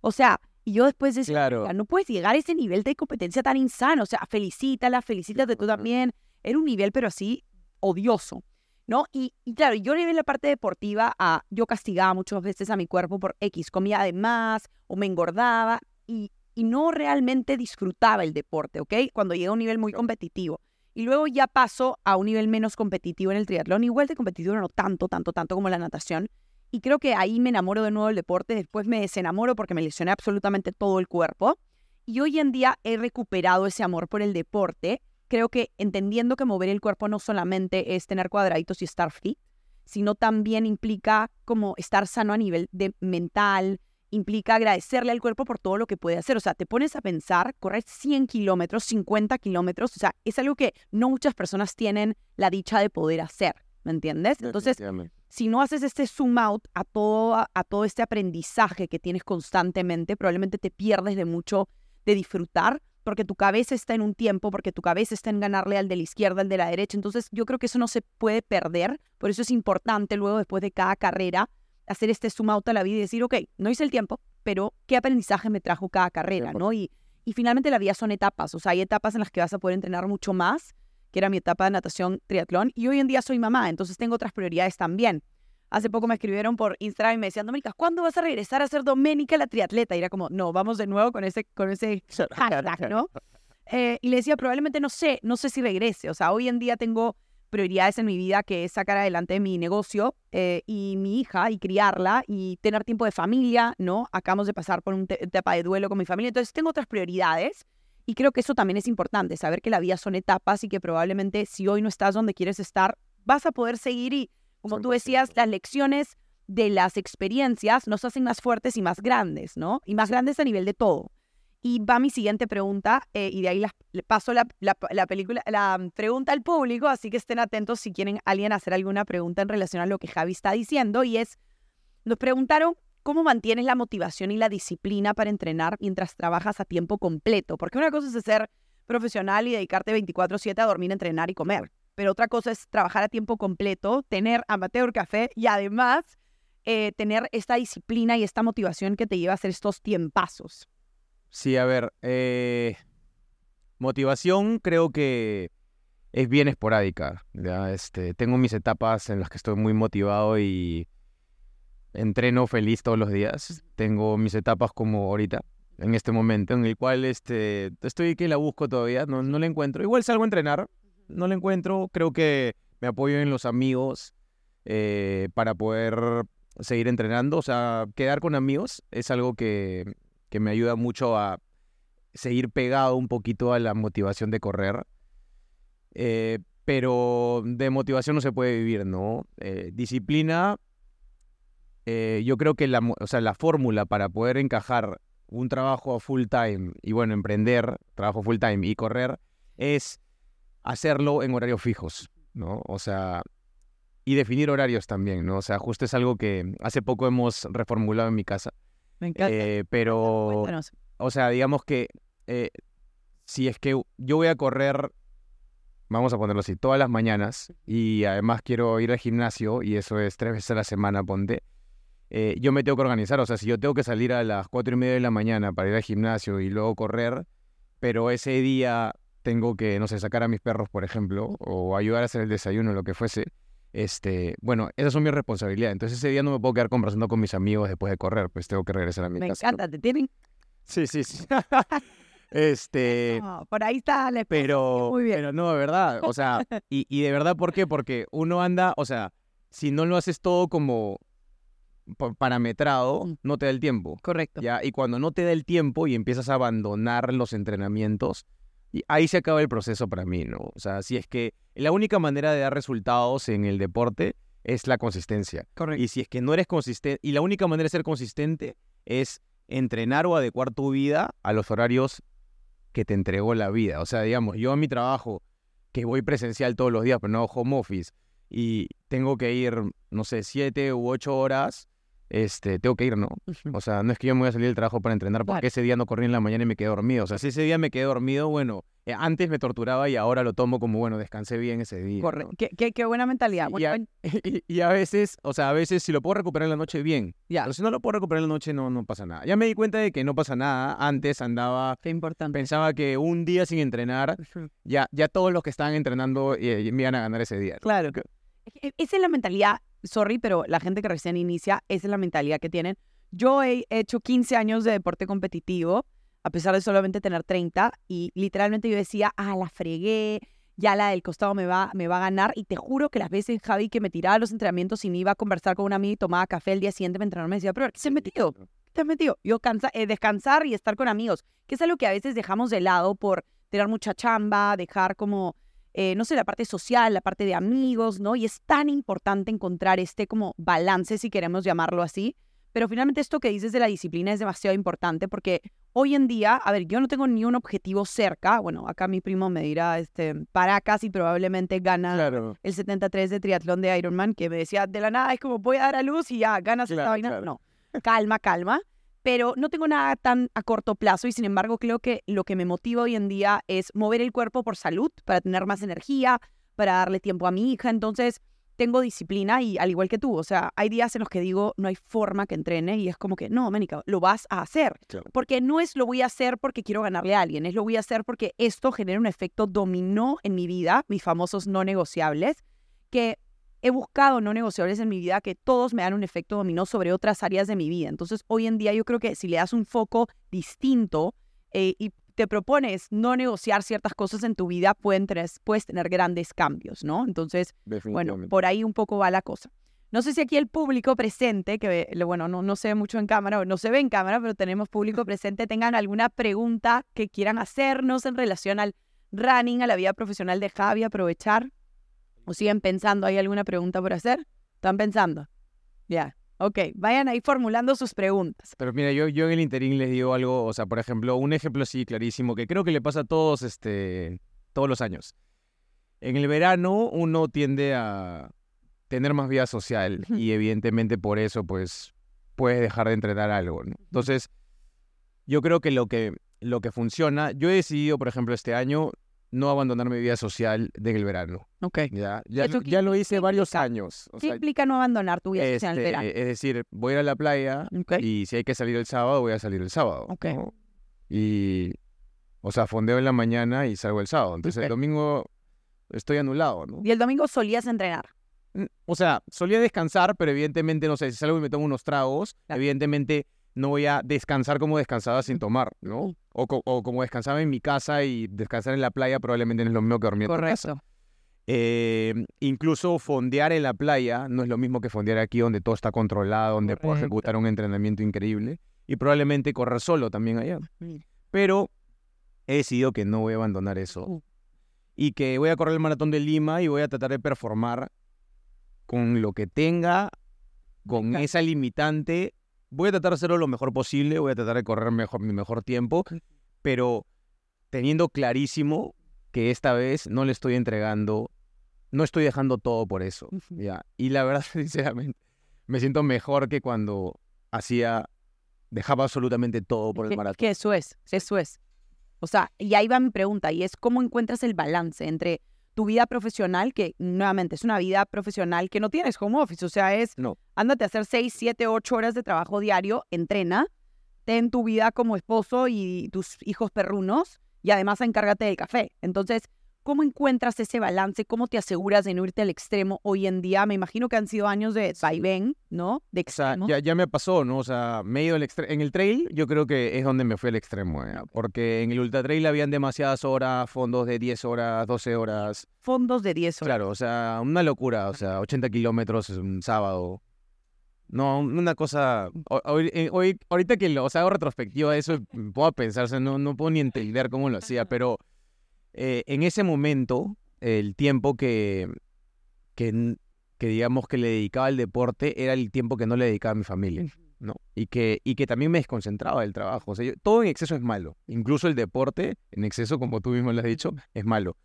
O sea, y yo después decía, Claro. "Oiga, no puedes llegar a ese nivel de competencia tan insano. O sea, felicítala, felicítate tú también. Era un nivel, pero así, odioso, ¿no? Y, y claro, yo le en la parte deportiva a, yo castigaba muchas veces a mi cuerpo por X, comía de más o me engordaba y, y no realmente disfrutaba el deporte, ¿ok? Cuando llegué a un nivel muy competitivo. Y luego ya paso a un nivel menos competitivo en el triatlón, igual de competitivo, no tanto, tanto, tanto como la natación. Y creo que ahí me enamoro de nuevo del deporte, después me desenamoro porque me lesioné absolutamente todo el cuerpo. Y hoy en día he recuperado ese amor por el deporte. Creo que entendiendo que mover el cuerpo no solamente es tener cuadraditos y estar fit, sino también implica como estar sano a nivel de mental, implica agradecerle al cuerpo por todo lo que puede hacer. O sea, te pones a pensar, correr 100 kilómetros, 50 kilómetros, o sea, es algo que no muchas personas tienen la dicha de poder hacer, ¿me entiendes? Entonces. Si no haces este zoom out a todo, a, todo este aprendizaje que tienes constantemente, probablemente te pierdes de mucho de disfrutar porque tu cabeza está en un tiempo, porque tu cabeza está en ganarle al de la izquierda, al de la derecha. Entonces yo creo que eso no se puede perder. Por eso es importante luego, después de cada carrera, hacer este zoom out a la vida y decir, ok, no hice el tiempo, pero ¿qué aprendizaje me trajo cada carrera? ¿no? Y, y finalmente la vida son etapas. O sea, hay etapas en las que vas a poder entrenar mucho más, que era mi etapa de natación triatlón. Y hoy en día soy mamá, entonces tengo otras prioridades también. Hace poco me escribieron por Instagram y me decían, Doménica, ¿cuándo vas a regresar a ser Doménica la triatleta? Y era como, no, vamos de nuevo con ese, con ese hashtag, ¿no? Eh, y le decía, probablemente no sé, no sé si regrese. O sea, hoy en día tengo prioridades en mi vida que es sacar adelante mi negocio eh, y mi hija y criarla y tener tiempo de familia, ¿no? Acabamos de pasar por una etapa de duelo con mi familia, entonces tengo otras prioridades y creo que eso también es importante, saber que la vida son etapas y que probablemente si hoy no estás donde quieres estar, vas a poder seguir y, como tú decías, 100%. las lecciones de las experiencias nos hacen más fuertes y más grandes, ¿no? Y más grandes a nivel de todo. Y va mi siguiente pregunta, eh, y de ahí le paso la, la- la película, la mm, pregunta al público, así que estén atentos si quieren alguien hacer alguna pregunta en relación a lo que Javi está diciendo, y es, nos preguntaron cómo mantienes la motivación y la disciplina para entrenar mientras trabajas a tiempo completo, porque una cosa es ser profesional y dedicarte 24/7 a dormir, entrenar y comer, pero otra cosa es trabajar a tiempo completo, tener amateur café y además eh, tener esta disciplina y esta motivación que te lleva a hacer estos tiempazos. Sí, a ver, eh, motivación creo que es bien esporádica. Este, tengo mis etapas en las que estoy muy motivado y entreno feliz todos los días. Tengo mis etapas como ahorita, en este momento, en el cual este, estoy que la busco todavía, no, no la encuentro. Igual salgo a entrenar, no la encuentro. Creo que me apoyo en los amigos eh, para poder seguir entrenando. O sea, quedar con amigos es algo que, que me ayuda mucho a seguir pegado un poquito a la motivación de correr. Eh, pero de motivación no se puede vivir, ¿no? Eh, disciplina, eh, yo creo que la, o sea, la fórmula para poder encajar un trabajo full time y bueno, emprender, trabajo full time y correr, es hacerlo en horarios fijos, ¿no? O sea, y definir horarios también, ¿no? O sea, justo es algo que hace poco hemos reformulado en mi casa. Me encanta. Eh, pero, Cuéntanos. o sea, digamos que eh, si es que yo voy a correr, vamos a ponerlo así, todas las mañanas y además quiero ir al gimnasio y eso es tres veces a la semana, ponte, eh, yo me tengo que organizar. O sea, si yo tengo que salir a las cuatro y media de la mañana para ir al gimnasio y luego correr, pero ese día tengo que, no sé, sacar a mis perros, por ejemplo, o ayudar a hacer el desayuno, lo que fuese, este, bueno, esas son mis responsabilidades. Entonces ese día no me puedo quedar conversando con mis amigos después de correr, pues tengo que regresar a mi Me casa. ¿no? encanta, te tienen. Sí, sí, sí. este, No, por ahí está la pero, Muy bien. pero no, de verdad, o sea, y, y de verdad, ¿por qué? Porque uno anda, o sea, si no lo haces todo como parametrado, no te da el tiempo. Correcto. ¿ya? Y cuando no te da el tiempo y empiezas a abandonar los entrenamientos, y ahí se acaba el proceso para mí, ¿no? O sea, si es que la única manera de dar resultados en el deporte es la consistencia. Correcto. Y si es que no eres consistente, y la única manera de ser consistente es entrenar o adecuar tu vida a los horarios que te entregó la vida. O sea, digamos, yo a mi trabajo, que voy presencial todos los días, pero no home office, y tengo que ir, no sé, siete u ocho horas, este, tengo que ir, ¿no? O sea, no es que yo me voy a salir del trabajo para entrenar porque Claro. ese día no corrí en la mañana y me quedé dormido. O sea, si ese día me quedé dormido, bueno, eh, antes me torturaba y ahora lo tomo como, bueno, descansé bien ese día. ¿no? Correcto. Qué, qué- qué buena mentalidad. Y a- ven, Y, y a veces, o sea, a veces si lo puedo recuperar en la noche, bien. ya, Pero si no lo puedo recuperar en la noche, no, no pasa nada. Ya me di cuenta de que no pasa nada. Antes andaba, qué importante. pensaba que un día sin entrenar, ya, ya todos los que estaban entrenando eh, me iban a ganar ese día. ¿no? Claro. Que Esa es la mentalidad, sorry, pero la gente que recién inicia, esa es la mentalidad que tienen. Yo he hecho 15 años de deporte competitivo, a pesar de solamente tener 30, y literalmente yo decía, ah, la fregué, ya la del costado me va, me va a ganar, y te juro que las veces, Javi, que me tiraba a los entrenamientos y me iba a conversar con una amiga y tomaba café el día siguiente, me entrenaba y me decía, pero ¿qué se ha metido? ¿Qué te has metido? Yo cansa, eh, descansar y estar con amigos, que es algo que a veces dejamos de lado por tener mucha chamba, dejar como eh, no sé, la parte social, la parte de amigos, ¿no? Y es tan importante encontrar este como balance, si queremos llamarlo así. Pero finalmente esto que dices de la disciplina es demasiado importante porque hoy en día, a ver, yo no tengo ni un objetivo cerca. Bueno, acá mi primo me dirá, este, Paracas y probablemente gana Claro. el 73 de triatlón de Ironman, que me decía, de la nada, es como voy a dar a luz y ya, ganas esta Claro, vaina. claro. No, calma, calma. Pero no tengo nada tan a corto plazo y sin embargo creo que lo que me motiva hoy en día es mover el cuerpo por salud, para tener más energía, para darle tiempo a mi hija. Entonces tengo disciplina y al igual que tú, o sea, hay días en los que digo, no hay forma que entrene y es como que, no, Ménica, lo vas a hacer. Claro. Porque no es lo voy a hacer porque quiero ganarle a alguien, es lo voy a hacer porque esto genera un efecto dominó en mi vida, mis famosos no negociables, que he buscado no negociables en mi vida que todos me dan un efecto dominó sobre otras áreas de mi vida. Entonces, hoy en día yo creo que si le das un foco distinto eh, y te propones no negociar ciertas cosas en tu vida, pueden tener- puedes tener grandes cambios, ¿no? Entonces, bueno, por ahí un poco va la cosa. No sé si aquí el público presente, que bueno, no, no se ve mucho en cámara, o no se ve en cámara, pero tenemos público presente, tengan alguna pregunta que quieran hacernos en relación al running, a la vida profesional de Javi, aprovechar. ¿O siguen pensando? ¿Hay alguna pregunta por hacer? ¿Están pensando? Ya, ok. Vayan ahí formulando sus preguntas. Pero mira, yo, yo en el interín les digo algo, o sea, por ejemplo, un ejemplo así clarísimo que creo que le pasa a todos, este, todos los años. En el verano uno tiende a tener más vida social y evidentemente por eso, pues, puedes dejar de entrenar algo, ¿no? Entonces, yo creo que lo que, lo que funciona, yo he decidido, por ejemplo, este año no abandonar mi vida social en el verano, Ok. ¿ya? Ya, ¿Eso lo- ya lo hice varios implica? años. o ¿Qué sea, implica no abandonar tu vida social en el este, verano? es decir, voy a ir a la playa, y si hay que salir el sábado, voy a salir el sábado. Ok. ¿no? Y, o sea, fondeo en la mañana y salgo el sábado. Entonces el domingo estoy anulado, ¿no? Y el domingo solías entrenar. Mm, O sea, solía descansar, pero evidentemente, no sé, si salgo y me tomo unos tragos, Claro. evidentemente no voy a descansar como descansaba sin tomar, ¿no? O, co- o como descansaba en mi casa y descansar en la playa probablemente no es lo mismo que dormir en tu casa. Correcto. Eh, incluso fondear en la playa no es lo mismo que fondear aquí donde todo está controlado, donde puedo ejecutar un entrenamiento increíble y probablemente correr solo también allá. Pero he decidido que no voy a abandonar eso Uh. y que voy a correr el maratón de Lima y voy a tratar de performar con lo que tenga, con esa limitante. Voy a tratar de hacerlo lo mejor posible, voy a tratar de correr mejor, mi mejor tiempo, pero teniendo clarísimo que esta vez no le estoy entregando no estoy dejando todo por eso. ¿ya? Y la verdad, sinceramente, me siento mejor que cuando hacía, dejaba absolutamente todo por el maratón. Que eso es, eso es. O sea, y ahí va mi pregunta, y es cómo encuentras el balance entre tu vida profesional, que nuevamente es una vida profesional que no tienes home office, o sea, es No. ándate a hacer 6, 7, 8 horas de trabajo diario, entrena, ten tu vida como esposo y tus hijos perrunos, y además encárgate del café. Entonces, ¿cómo encuentras ese balance? ¿Cómo te aseguras de no irte al extremo hoy en día? Me imagino que han sido años de vaivén, ¿no? De O sea, extremos. ya, ya me pasó, ¿no? O sea, me he ido al extre- En el trail, yo creo que es donde me fui al extremo, ¿eh? Porque en el ultra trail habían demasiadas horas, fondos de 10 horas, 12 horas. Fondos de 10 horas. Claro, o sea, una locura. O sea, 80 kilómetros un sábado. No, una cosa. hoy- eh, hoy- ahorita que lo o sea, hago retrospectiva de eso, puedo pensar, o sea, no, no puedo ni entender cómo lo hacía, pero eh, en ese momento, el tiempo que, que, que digamos que le dedicaba al deporte era el tiempo que no le dedicaba a mi familia. ¿no? Y que, y que también me desconcentraba del trabajo. Todo en exceso es malo. Incluso el deporte en exceso, como tú mismo lo has dicho, es malo.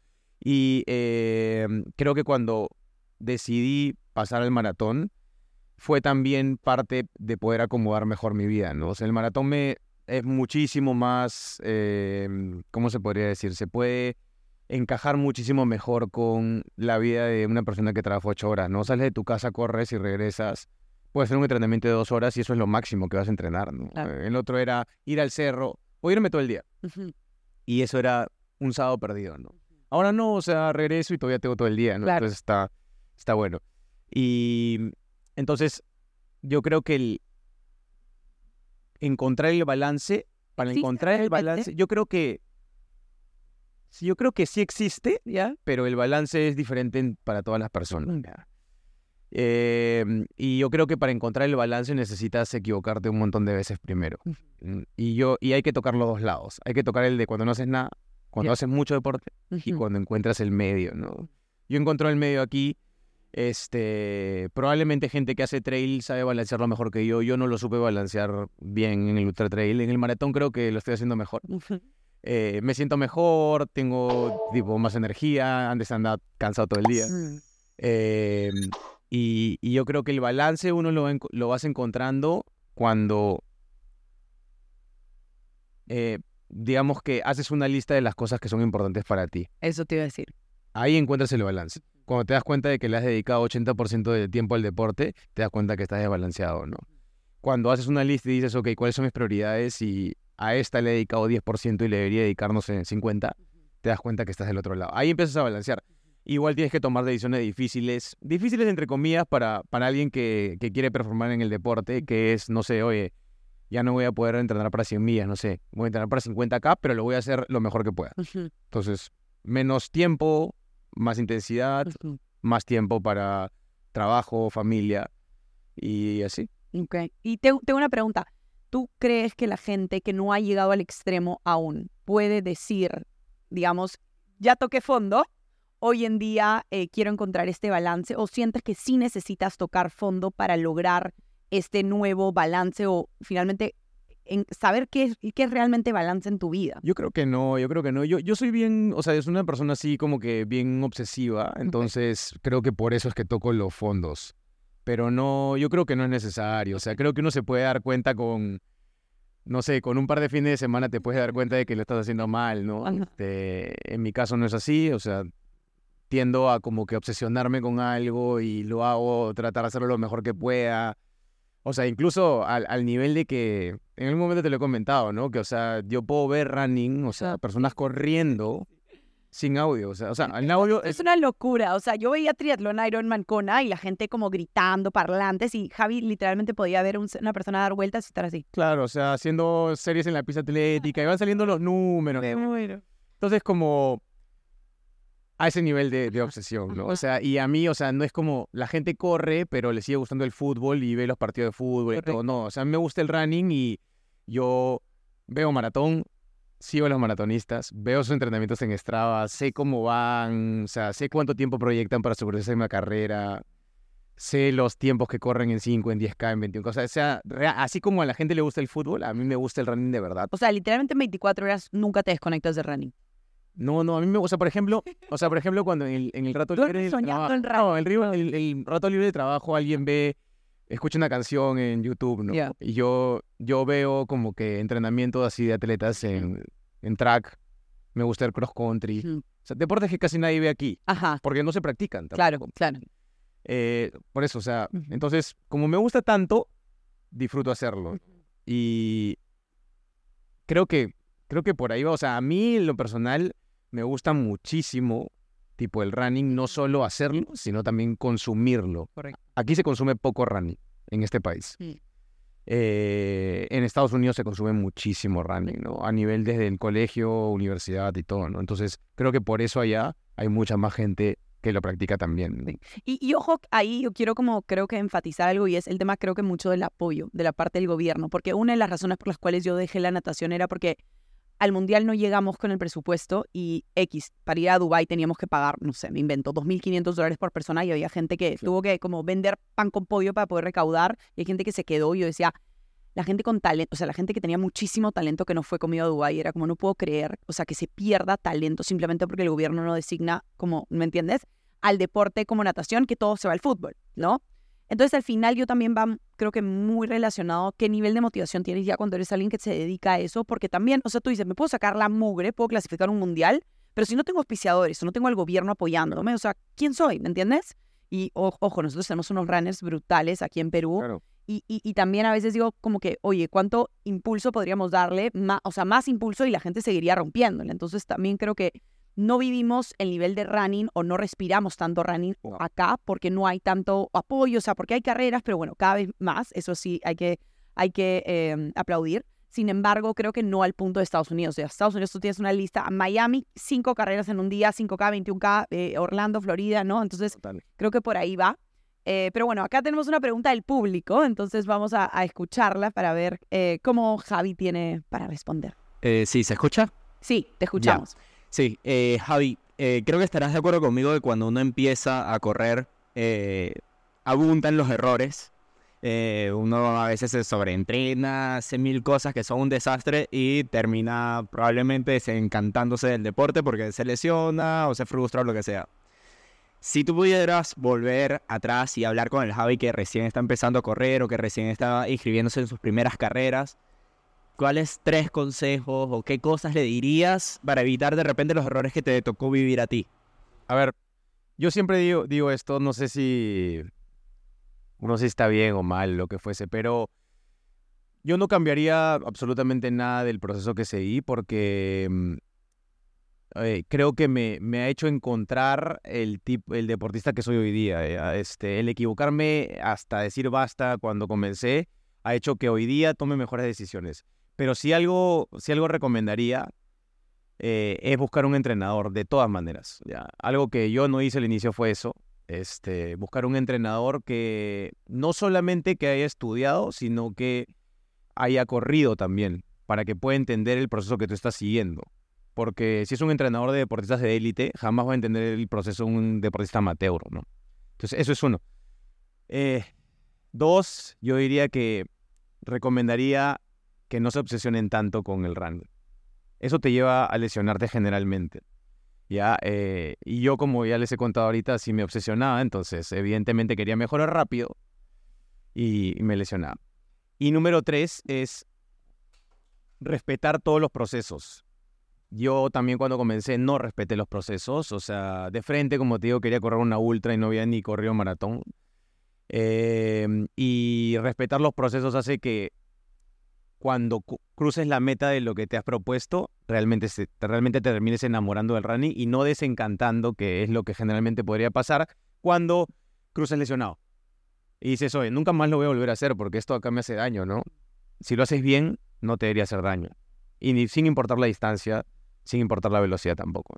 Y eh, creo que cuando decidí pasar al maratón, fue también parte de poder acomodar mejor mi vida, ¿no? O sea, el maratón me es muchísimo más, eh, ¿cómo se podría decir? Se puede encajar muchísimo mejor con la vida de una persona que trabaja ocho horas, ¿no? Sales de tu casa, corres y regresas. Puede ser un entrenamiento de dos horas y eso es lo máximo que vas a entrenar, ¿no? Claro. El otro era ir al cerro o irme todo el día. Y eso era un sábado perdido, ¿no? Ahora no, o sea, regreso y todavía tengo todo el día, ¿no? Claro. Entonces está, está bueno. Y entonces yo creo que el encontrar el balance, para Sí, encontrar el balance, yo creo que sí, yo creo que sí existe, ¿Ya? pero el balance es diferente en- para todas las personas. Mm. ¿ya? Eh, y yo creo que para encontrar el balance necesitas equivocarte un montón de veces primero. Mm, Y yo y hay que tocar los dos lados. Hay que tocar el de cuando no haces nada, cuando haces mucho deporte y cuando encuentras el medio, ¿no? Yo encontré el medio aquí. Este, probablemente gente que hace trail sabe balancearlo mejor que yo. Yo no lo supe balancear bien en el ultra trail. En el maratón creo que lo estoy haciendo mejor. Eh, me siento mejor, tengo tipo más energía. Antes andaba cansado todo el día. Eh, y, y yo creo que el balance uno lo, lo vas encontrando cuando, eh, digamos que haces una lista de las cosas que son importantes para ti. Eso te iba a decir. Ahí encuentras el balance. Cuando te das cuenta de que le has dedicado 80% del tiempo al deporte, te das cuenta que estás desbalanceado, ¿no? Cuando haces una lista y dices, ok, ¿cuáles son mis prioridades? Y a esta le he dedicado 10% y le debería dedicarnos en 50%, te das cuenta que estás del otro lado. Ahí empiezas a balancear. Igual tienes que tomar decisiones difíciles, difíciles entre comillas para, para alguien que, que quiere performar en el deporte, que es, no sé, oye, ya no voy a poder entrenar para 100 millas, no sé, voy a entrenar para 50k, pero lo voy a hacer lo mejor que pueda. Entonces, menos tiempo, más intensidad, más tiempo para trabajo, familia y así. Ok. Y te- tengo una pregunta. ¿Tú crees que la gente que no ha llegado al extremo aún puede decir, digamos, ya toqué fondo, hoy en día eh, quiero encontrar este balance? ¿O sientes que sí necesitas tocar fondo para lograr este nuevo balance o finalmente en saber qué es, qué es realmente balance en tu vida? Yo creo que no, yo creo que no. Yo, yo soy bien, o sea, es una persona así como que bien obsesiva, entonces creo que por eso es que toco los fondos. Pero no, yo creo que no es necesario. O sea, creo que uno se puede dar cuenta con, no sé, con un par de fines de semana te puedes dar cuenta de que lo estás haciendo mal, ¿no? Este, en mi caso no es así, o sea, tiendo a como que obsesionarme con algo y lo hago, tratar de hacerlo lo mejor que pueda. O sea, incluso al, al nivel de que, en algún momento te lo he comentado, ¿no? Que, o sea, yo puedo ver running, o sea, personas corriendo sin audio. O sea, o sea el audio Es es... una locura. O sea, yo veía triatlón Ironman Kona y la gente como gritando, parlantes, y Javi literalmente podía ver un- una persona dar vueltas y estar así. Claro, o sea, haciendo series en la pista atlética y van saliendo los números. Entonces, como a ese nivel de, de obsesión, ¿no? O sea, y a mí, o sea, no es como la gente corre, pero le sigue gustando el fútbol y ve los partidos de fútbol y todo. No, o sea, me gusta el running y yo veo maratón, sigo a los maratonistas, veo sus entrenamientos en Strava, sé cómo van, o sea, sé cuánto tiempo proyectan para su próxima carrera, sé los tiempos que corren en 5, en 10K, en 21. O sea, o sea, así como a la gente le gusta el fútbol, a mí me gusta el running de verdad. O sea, literalmente en 24 horas nunca te desconectas de running. No, no, a mí me gusta, por ejemplo, o sea, por ejemplo, cuando en el, en el rato libre soñando trabajo, en rato. no, el, el- el rato libre de trabajo alguien ve, escucha una canción en YouTube, ¿no? Y yo, yo veo como que entrenamiento así de atletas en, en track, me gusta el cross country, o sea, deportes que casi nadie ve aquí, Ajá, porque no se practican. claro, tampoco. claro. Eh, por eso, o sea, entonces, como me gusta tanto, disfruto hacerlo. Y creo que, creo que por ahí va. O sea, a mí, en lo personal, me gusta muchísimo, tipo el running, no solo hacerlo, sino también consumirlo. Correcto. Aquí se consume poco running en este país. Sí. Eh, en Estados Unidos se consume muchísimo running, ¿no? A nivel desde el colegio, universidad y todo, ¿no? Entonces, creo que por eso allá hay mucha más gente que lo practica también. ¿no? Y, y ojo, ahí yo quiero como creo que enfatizar algo y es el tema creo que mucho del apoyo de la parte del gobierno, porque una de las razones por las cuales yo dejé la natación era porque al mundial no llegamos con el presupuesto y X, para ir a Dubai teníamos que pagar, no sé, me invento, 2.500 dólares por persona y había gente que tuvo que como vender pan con pollo para poder recaudar y hay gente que se quedó y yo decía, la gente con talento, o sea, la gente que tenía muchísimo talento que no fue conmigo a Dubái, era como no puedo creer, o sea, que se pierda talento simplemente porque el gobierno no designa como, ¿me entiendes? Al deporte como natación, que todo se va al fútbol, ¿no? Entonces, al final yo también va, creo que muy relacionado qué nivel de motivación tienes ya cuando eres alguien que se dedica a eso, porque también, o sea, tú dices, me puedo sacar la mugre, puedo clasificar un mundial, pero si no tengo auspiciadores o no tengo al gobierno apoyándome, o sea, ¿quién soy? ¿Me entiendes? Y o- ojo, nosotros tenemos unos runners brutales aquí en Perú, Claro. y, y, y también a veces digo como que, oye, ¿cuánto impulso podríamos darle? Más, o sea, más impulso y la gente seguiría rompiéndole. Entonces también creo que no vivimos el nivel de running o no respiramos tanto running No. acá porque no hay tanto apoyo, o sea, porque hay carreras, pero bueno, cada vez más, eso sí hay que, hay que eh, aplaudir. Sin embargo, creo que no al punto de Estados Unidos. O sea, Estados Unidos tú tienes una lista, Miami, cinco carreras en un día, 5K, 21K, eh, Orlando, Florida, ¿no? Entonces, Total. Creo que por ahí va. Eh, pero bueno, acá tenemos una pregunta del público, entonces vamos a, a escucharla para ver eh, cómo Javi tiene para responder. Eh, sí, ¿se escucha? Sí, te escuchamos. Sí, eh, Javi, eh, creo que estarás de acuerdo conmigo que cuando uno empieza a correr, eh, abundan los errores. Uno a veces se sobreentrena, hace mil cosas que son un desastre y termina probablemente desencantándose del deporte porque se lesiona o se frustra o lo que sea. Si tú pudieras volver atrás y hablar con el Javi que recién está empezando a correr o que recién está inscribiéndose en sus primeras carreras, ¿cuáles tres consejos o qué cosas le dirías para evitar de repente los errores que te tocó vivir a ti? A ver, yo siempre digo, digo esto, no sé si. No sé si está bien o mal, lo que fuese, pero yo no cambiaría absolutamente nada del proceso que seguí porque mm, eh, creo que me, me ha hecho encontrar el, tip- el deportista que soy hoy día. eh, Este, el equivocarme hasta decir basta cuando comencé ha hecho que hoy día tome mejores decisiones. Pero si algo, si algo recomendaría eh, es buscar un entrenador de todas maneras. ¿ya? Algo que yo no hice al inicio fue eso, este, buscar un entrenador que no solamente que haya estudiado, sino que haya corrido también, para que pueda entender el proceso que tú estás siguiendo. Porque si es un entrenador de deportistas de élite, jamás va a entender el proceso de un deportista amateur, ¿no? Entonces, eso es uno. Eh, dos, yo diría que recomendaría que no se obsesionen tanto con el running eso te lleva a lesionarte generalmente. ¿ya? Eh, y yo, como ya les he contado ahorita, sí me obsesionaba, entonces evidentemente quería mejorar rápido y, me lesionaba. Y número tres es respetar todos los procesos. Yo también cuando comencé no respeté los procesos, o sea, de frente, como te digo, quería correr una ultra y no había ni corrido maratón. Eh, y respetar los procesos hace que cuando cu- cruces la meta de lo que te has propuesto, realmente, se- te- realmente te termines enamorando del running y no desencantando, que es lo que generalmente podría pasar cuando cruces lesionado. Y dices, oye, nunca más lo voy a volver a hacer porque esto acá me hace daño, ¿no? Si lo haces bien, no te debería hacer daño. Y ni- sin importar la distancia, sin importar la velocidad tampoco.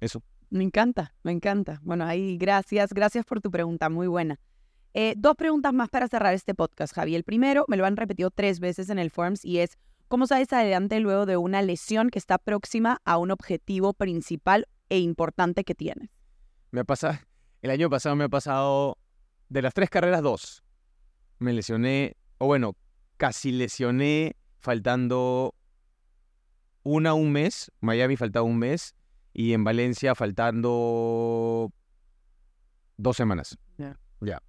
Eso. Me encanta, me encanta. Bueno, ahí gracias, gracias por tu pregunta, muy buena. Eh, dos preguntas más para cerrar este podcast, Javi. El primero, me lo han repetido tres veces en el Forms y es, ¿cómo sales adelante luego de una lesión que está próxima a un objetivo principal e importante que tienes? Me ha pasado, el año pasado me ha pasado, de las tres carreras, dos. Me lesioné, o bueno, casi lesioné faltando una un mes, Miami faltaba un mes, y en Valencia faltando dos semanas. Ya. Ya.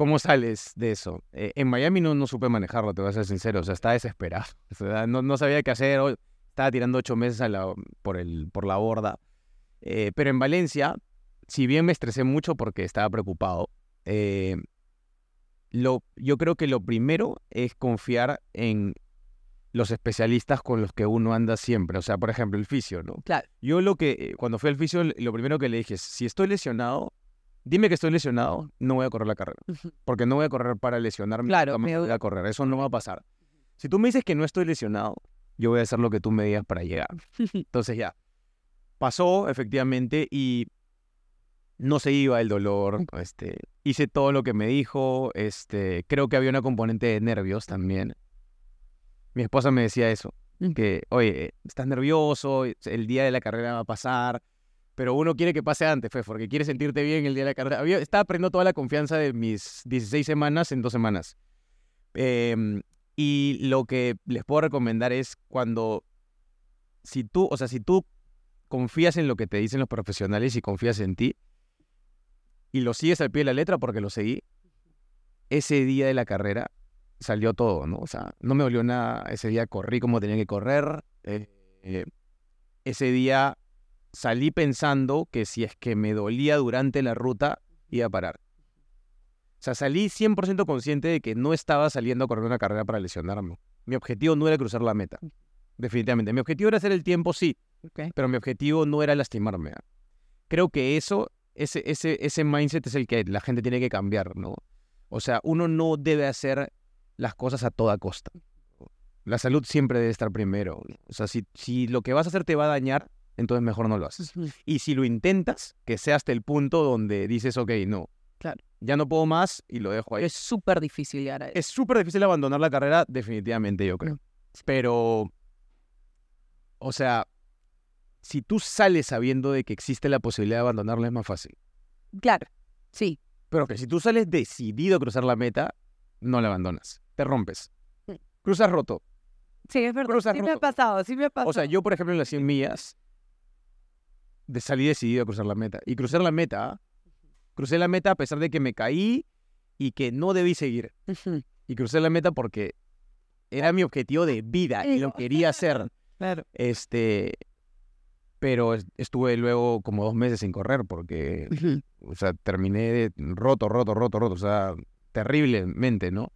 ¿Cómo sales de eso? Eh, en Miami no, no supe manejarlo, te voy a ser sincero. O sea, estaba desesperado. O sea, no, no sabía qué hacer. Estaba tirando ocho meses a la- por, el, por la borda. Eh, pero en Valencia, si bien me estresé mucho porque estaba preocupado, eh, lo, yo creo que lo primero es confiar en los especialistas con los que uno anda siempre. O sea, por ejemplo, el fisio, ¿no? Claro. Yo lo que, eh, cuando fui al fisio, lo primero que le dije es, si estoy lesionado, dime que estoy lesionado, no voy a correr la carrera. Porque no voy a correr para lesionarme. Claro, me- voy a correr. Eso no va a pasar. Si tú me dices que no estoy lesionado, yo voy a hacer lo que tú me digas para llegar. Entonces ya, pasó efectivamente y no se iba el dolor. Este, hice todo lo que me dijo. Este, creo que había una componente de nervios también. Mi esposa me decía eso, que, oye, estás nervioso, el día de la carrera va a pasar, pero uno quiere que pase antes, Fe, porque quiere sentirte bien el día de la carrera. Había- estaba perdiendo toda la confianza de mis 16 semanas en dos semanas. Em, y lo que les puedo recomendar es cuando, si tú, o sea, si tú confías en lo que te dicen los profesionales y confías en ti y lo sigues al pie de la letra porque lo seguí, ese día de la carrera salió todo, ¿no? O sea, no me dolió nada, ese día corrí como tenía que correr, eh, eh, ese día salí pensando que si es que me dolía durante la ruta, iba a parar. O sea, salí 100% consciente de que no estaba saliendo a correr una carrera para lesionarme. Mi objetivo no era cruzar la meta, definitivamente. Mi objetivo era hacer el tiempo, sí, pero mi objetivo no era lastimarme. Creo que eso, ese, ese, ese mindset es el que la gente tiene que cambiar, ¿no? O sea, uno no debe hacer las cosas a toda costa. La salud siempre debe estar primero. O sea, si, si lo que vas a hacer te va a dañar, entonces mejor no lo haces. Y si lo intentas, que sea hasta el punto donde dices, ok, no. Claro. Ya no puedo más y lo dejo ahí. Es súper difícil llegar a eso. Es súper difícil abandonar la carrera, definitivamente, yo creo. Pero, o sea, si tú sales sabiendo de que existe la posibilidad de abandonarla, es más fácil. Claro, sí. Pero que si tú sales decidido a cruzar la meta, no la abandonas. Te rompes. Sí. Cruzas roto. Sí, es verdad. Cruzas Sí me ha pasado, sí me ha pasado. O sea, yo, por ejemplo, en las 100 millas, de salí decidido a cruzar la meta. Y cruzar la meta, crucé la meta a pesar de que me caí y que no debí seguir. Y crucé la meta porque era mi objetivo de vida y lo quería hacer. Claro. Este, pero es- estuve luego como dos meses sin correr porque, o sea, terminé de- roto, roto, roto, roto, o sea, terriblemente, ¿no?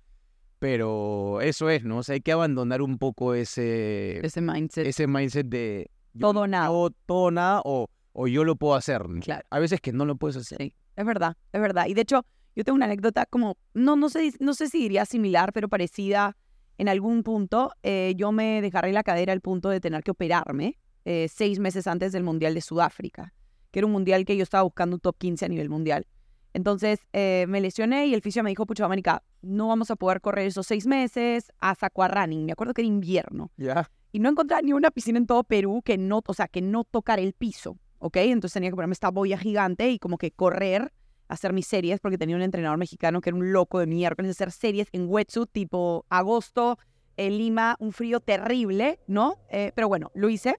Pero eso es, ¿no? O sea, hay que abandonar un poco ese, Ese mindset. ese mindset de yo- Todo nada. yo todo nada o, o yo lo puedo hacer. Claro. A veces que no lo puedes hacer. Sí, es verdad, es verdad. Y de hecho, yo tengo una anécdota como, no, no, sé, no sé si diría similar, pero parecida en algún punto. Eh, yo me desgarré la cadera al punto de tener que operarme eh, seis meses antes del Mundial de Sudáfrica, que era un mundial que yo estaba buscando un top 15 a nivel mundial. Entonces eh, me lesioné y el fisio me dijo, pucha, Mónica, no vamos a poder correr esos seis meses, haz aquarunning. Me acuerdo que era invierno Ya. y no encontraba ni una piscina en todo Perú que no, o sea, que no tocara el piso, ¿ok? Entonces tenía que ponerme esta boya gigante y como que correr, hacer mis series, porque tenía un entrenador mexicano que era un loco de miércoles, hacer series en wetsuit tipo agosto, en Lima, un frío terrible, ¿no? Eh, pero bueno, lo hice.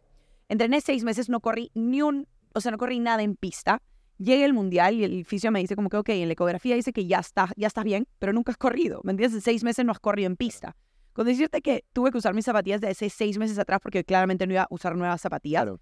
Entrené seis meses, no corrí ni un, o sea, no corrí nada en pista. Llegué el mundial y el fisio me dice como que, ok, en la ecografía dice que ya está, ya estás bien, pero nunca has corrido, ¿me entiendes? En seis meses no has corrido en pista. Con decirte que tuve que usar mis zapatillas de hace seis meses atrás porque claramente no iba a usar nuevas zapatillas. Claro.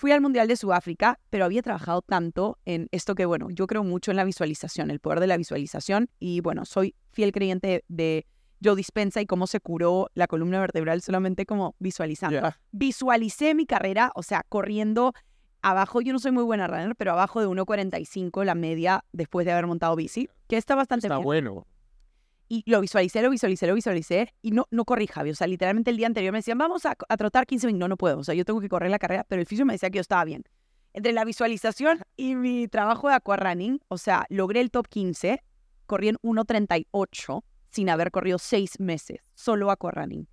Fui al Mundial de Sudáfrica, pero había trabajado tanto en esto que, bueno, yo creo mucho en la visualización, el poder de la visualización. Y bueno, soy fiel creyente de Joe Dispensa y cómo se curó la columna vertebral solamente como visualizando. Visualicé mi carrera, o sea, corriendo abajo, yo no soy muy buena runner, pero abajo de 1.45 la media después de haber montado bici, que está bastante Está bien. bueno. Y lo visualicé, lo visualicé, lo visualicé y no, no corrí, Javi. O sea, literalmente el día anterior me decían, vamos a, a trotar 15 minutos. No, no puedo. O sea, yo tengo que correr la carrera, pero el fisio me decía que yo estaba bien. Entre la visualización y mi trabajo de aquarunning, o sea, logré el top 15, corrí en 1.38 sin haber corrido seis meses, solo aquarunning.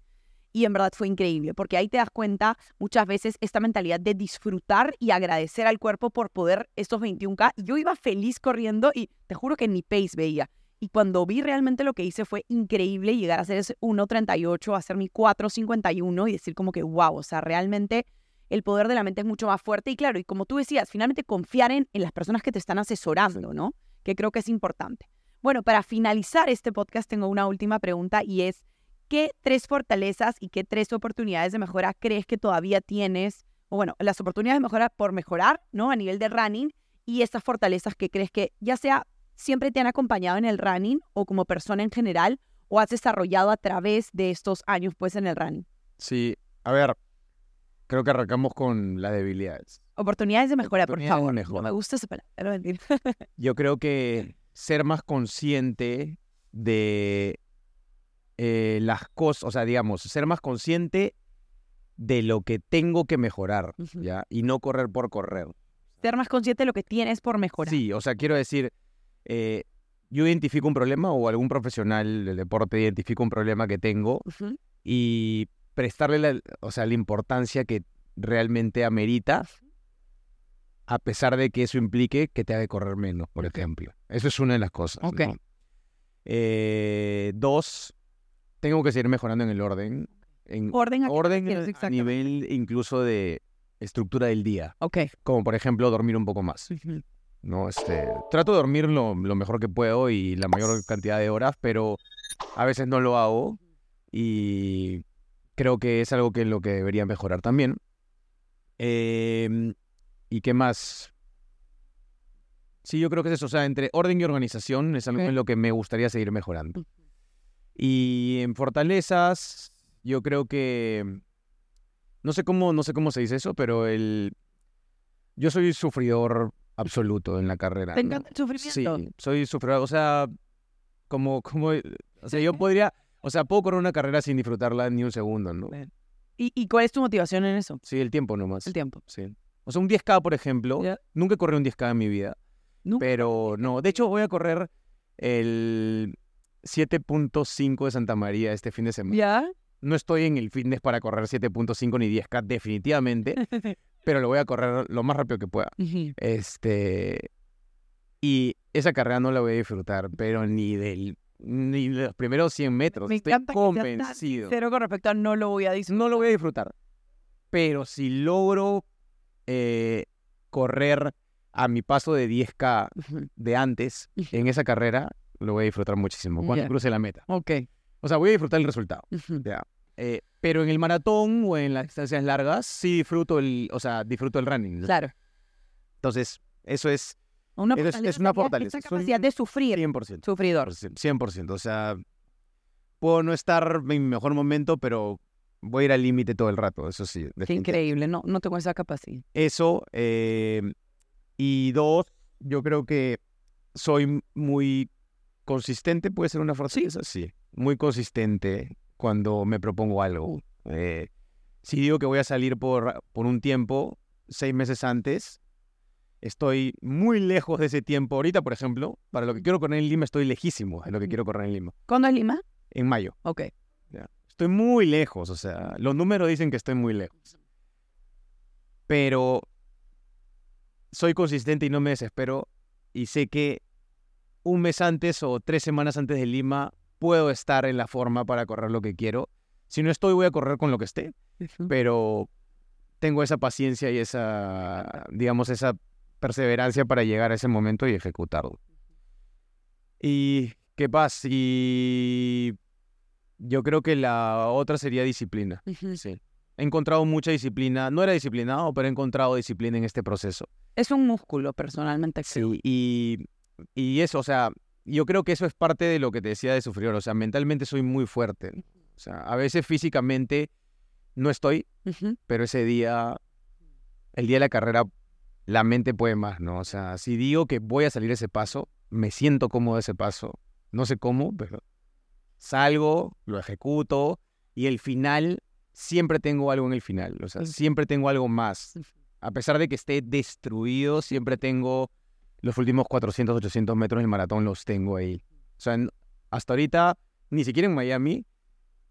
Y en verdad fue increíble, porque ahí te das cuenta muchas veces esta mentalidad de disfrutar y agradecer al cuerpo por poder estos 21K. Yo iba feliz corriendo y te juro que ni pace veía. Y cuando vi realmente lo que hice fue increíble llegar a hacer ese 1.38, hacer mi 4.51 y decir como que wow, o sea, realmente el poder de la mente es mucho más fuerte. Y claro, y como tú decías, finalmente confiar en, en las personas que te están asesorando, ¿no? Que creo que es importante. Bueno, para finalizar este podcast tengo una última pregunta y es, ¿qué tres fortalezas y qué tres oportunidades de mejora crees que todavía tienes? O bueno, las oportunidades de mejora por mejorar, ¿no? A nivel de running y estas fortalezas que crees que ya sea siempre te han acompañado en el running o como persona en general o has desarrollado a través de estos años pues en el running. Sí, a ver, creo que arrancamos con las debilidades. Oportunidades de mejora, por de favor. mejora. No me gusta esa palabra. Yo creo que ser más consciente de eh, las cosas, o sea, digamos, ser más consciente de lo que tengo que mejorar. ¿ya? Y no correr por correr. Ser más consciente de lo que tienes por mejorar. Sí, o sea, quiero decir, eh, yo identifico un problema o algún profesional del deporte identifica un problema que tengo y prestarle la, o sea, la importancia que realmente amerita, a pesar de que eso implique que te haga correr menos, por ejemplo. Eso es una de las cosas. Eh, dos, tengo que seguir mejorando en el orden. En Orden a orden a nivel incluso de estructura del día. Ok. Como por ejemplo dormir un poco más. ¿No? Este, trato de dormir lo, lo mejor que puedo y la mayor cantidad de horas, pero a veces no lo hago y creo que es algo que lo que debería mejorar también. Em, ¿Y qué más? Sí, yo creo que es eso, o sea, entre orden y organización es algo en lo que me gustaría seguir mejorando. Y en fortalezas, yo creo que no sé cómo, no sé cómo se dice eso, pero el yo soy sufridor absoluto en la carrera. ¿Te ¿no? encanta el sufrimiento? Sí, soy sufridor, o sea, como, como, o sea, yo podría, o sea, puedo correr una carrera sin disfrutarla ni un segundo, ¿no? ¿Y, ¿Y cuál es tu motivación en eso? Sí, el tiempo nomás. El tiempo. Sí. O sea, un 10K, por ejemplo, Ya. nunca corrí un 10K en mi vida, ¿Nunca? pero no, de hecho voy a correr el 7.5 de Santa María este fin de semana. ¿Ya? No estoy en el fitness para correr 7.5 ni 10K definitivamente, pero lo voy a correr lo más rápido que pueda. Ujú. Este. Y esa carrera no la voy a disfrutar, pero ni del. Ni de los primeros 100 metros. Me Estoy convencido. Cero con respecto a no lo voy a disfrutar. No lo voy a disfrutar. Pero si logro eh, correr a mi paso de 10K Ujú. de antes en esa carrera, lo voy a disfrutar muchísimo. Cuando Ya. cruce la meta. Ok. O sea, voy a disfrutar el resultado. Ujú. Ya. Eh, pero en el maratón o en las distancias largas, sí disfruto el, o sea, disfruto el running. Claro. Entonces, eso es Una Eso es- una fortaleza. Esa capacidad de sufrir. 100%. Sufridor. 100%. O sea, puedo no estar en mi mejor momento, pero voy a ir al límite todo el rato. Eso sí. Qué increíble. No, no tengo esa capacidad. Eso. eh, y dos, yo creo que soy muy consistente. ¿Puede ser una fortaleza? Sí. Muy consistente cuando me propongo algo. Eh, si digo que voy a salir por, por un tiempo, seis meses antes, estoy muy lejos de ese tiempo. Ahorita, por ejemplo, para lo que quiero correr en Lima, estoy lejísimo de lo que quiero correr en Lima. ¿Cuándo es Lima? En mayo. Ok. Estoy muy lejos, o sea, los números dicen que estoy muy lejos. Pero soy consistente y no me desespero y sé que un mes antes o tres semanas antes de Lima puedo estar en la forma para correr lo que quiero. Si no estoy, voy a correr con lo que esté, pero tengo esa paciencia y esa, digamos, esa perseverancia para llegar a ese momento y ejecutarlo. ¿Y qué pasa? Y yo creo que la otra sería disciplina. Sí. He encontrado mucha disciplina. No era disciplinado, pero he encontrado disciplina en este proceso. Es un músculo, personalmente. creo. Sí. Y, y eso, o sea, yo creo que eso es parte de lo que te decía de sufrir. O sea, mentalmente soy muy fuerte. O sea, a veces físicamente no estoy, pero ese día, el día de la carrera, la mente puede más, ¿no? O sea, si digo que voy a salir ese paso, me siento cómodo ese paso. No sé cómo, pero salgo, lo ejecuto y el final, siempre tengo algo en el final. O sea, siempre tengo algo más. A pesar de que esté destruido, siempre tengo los últimos 400, 800 metros del maratón, los tengo ahí. O sea, n- hasta ahorita, ni siquiera en Miami,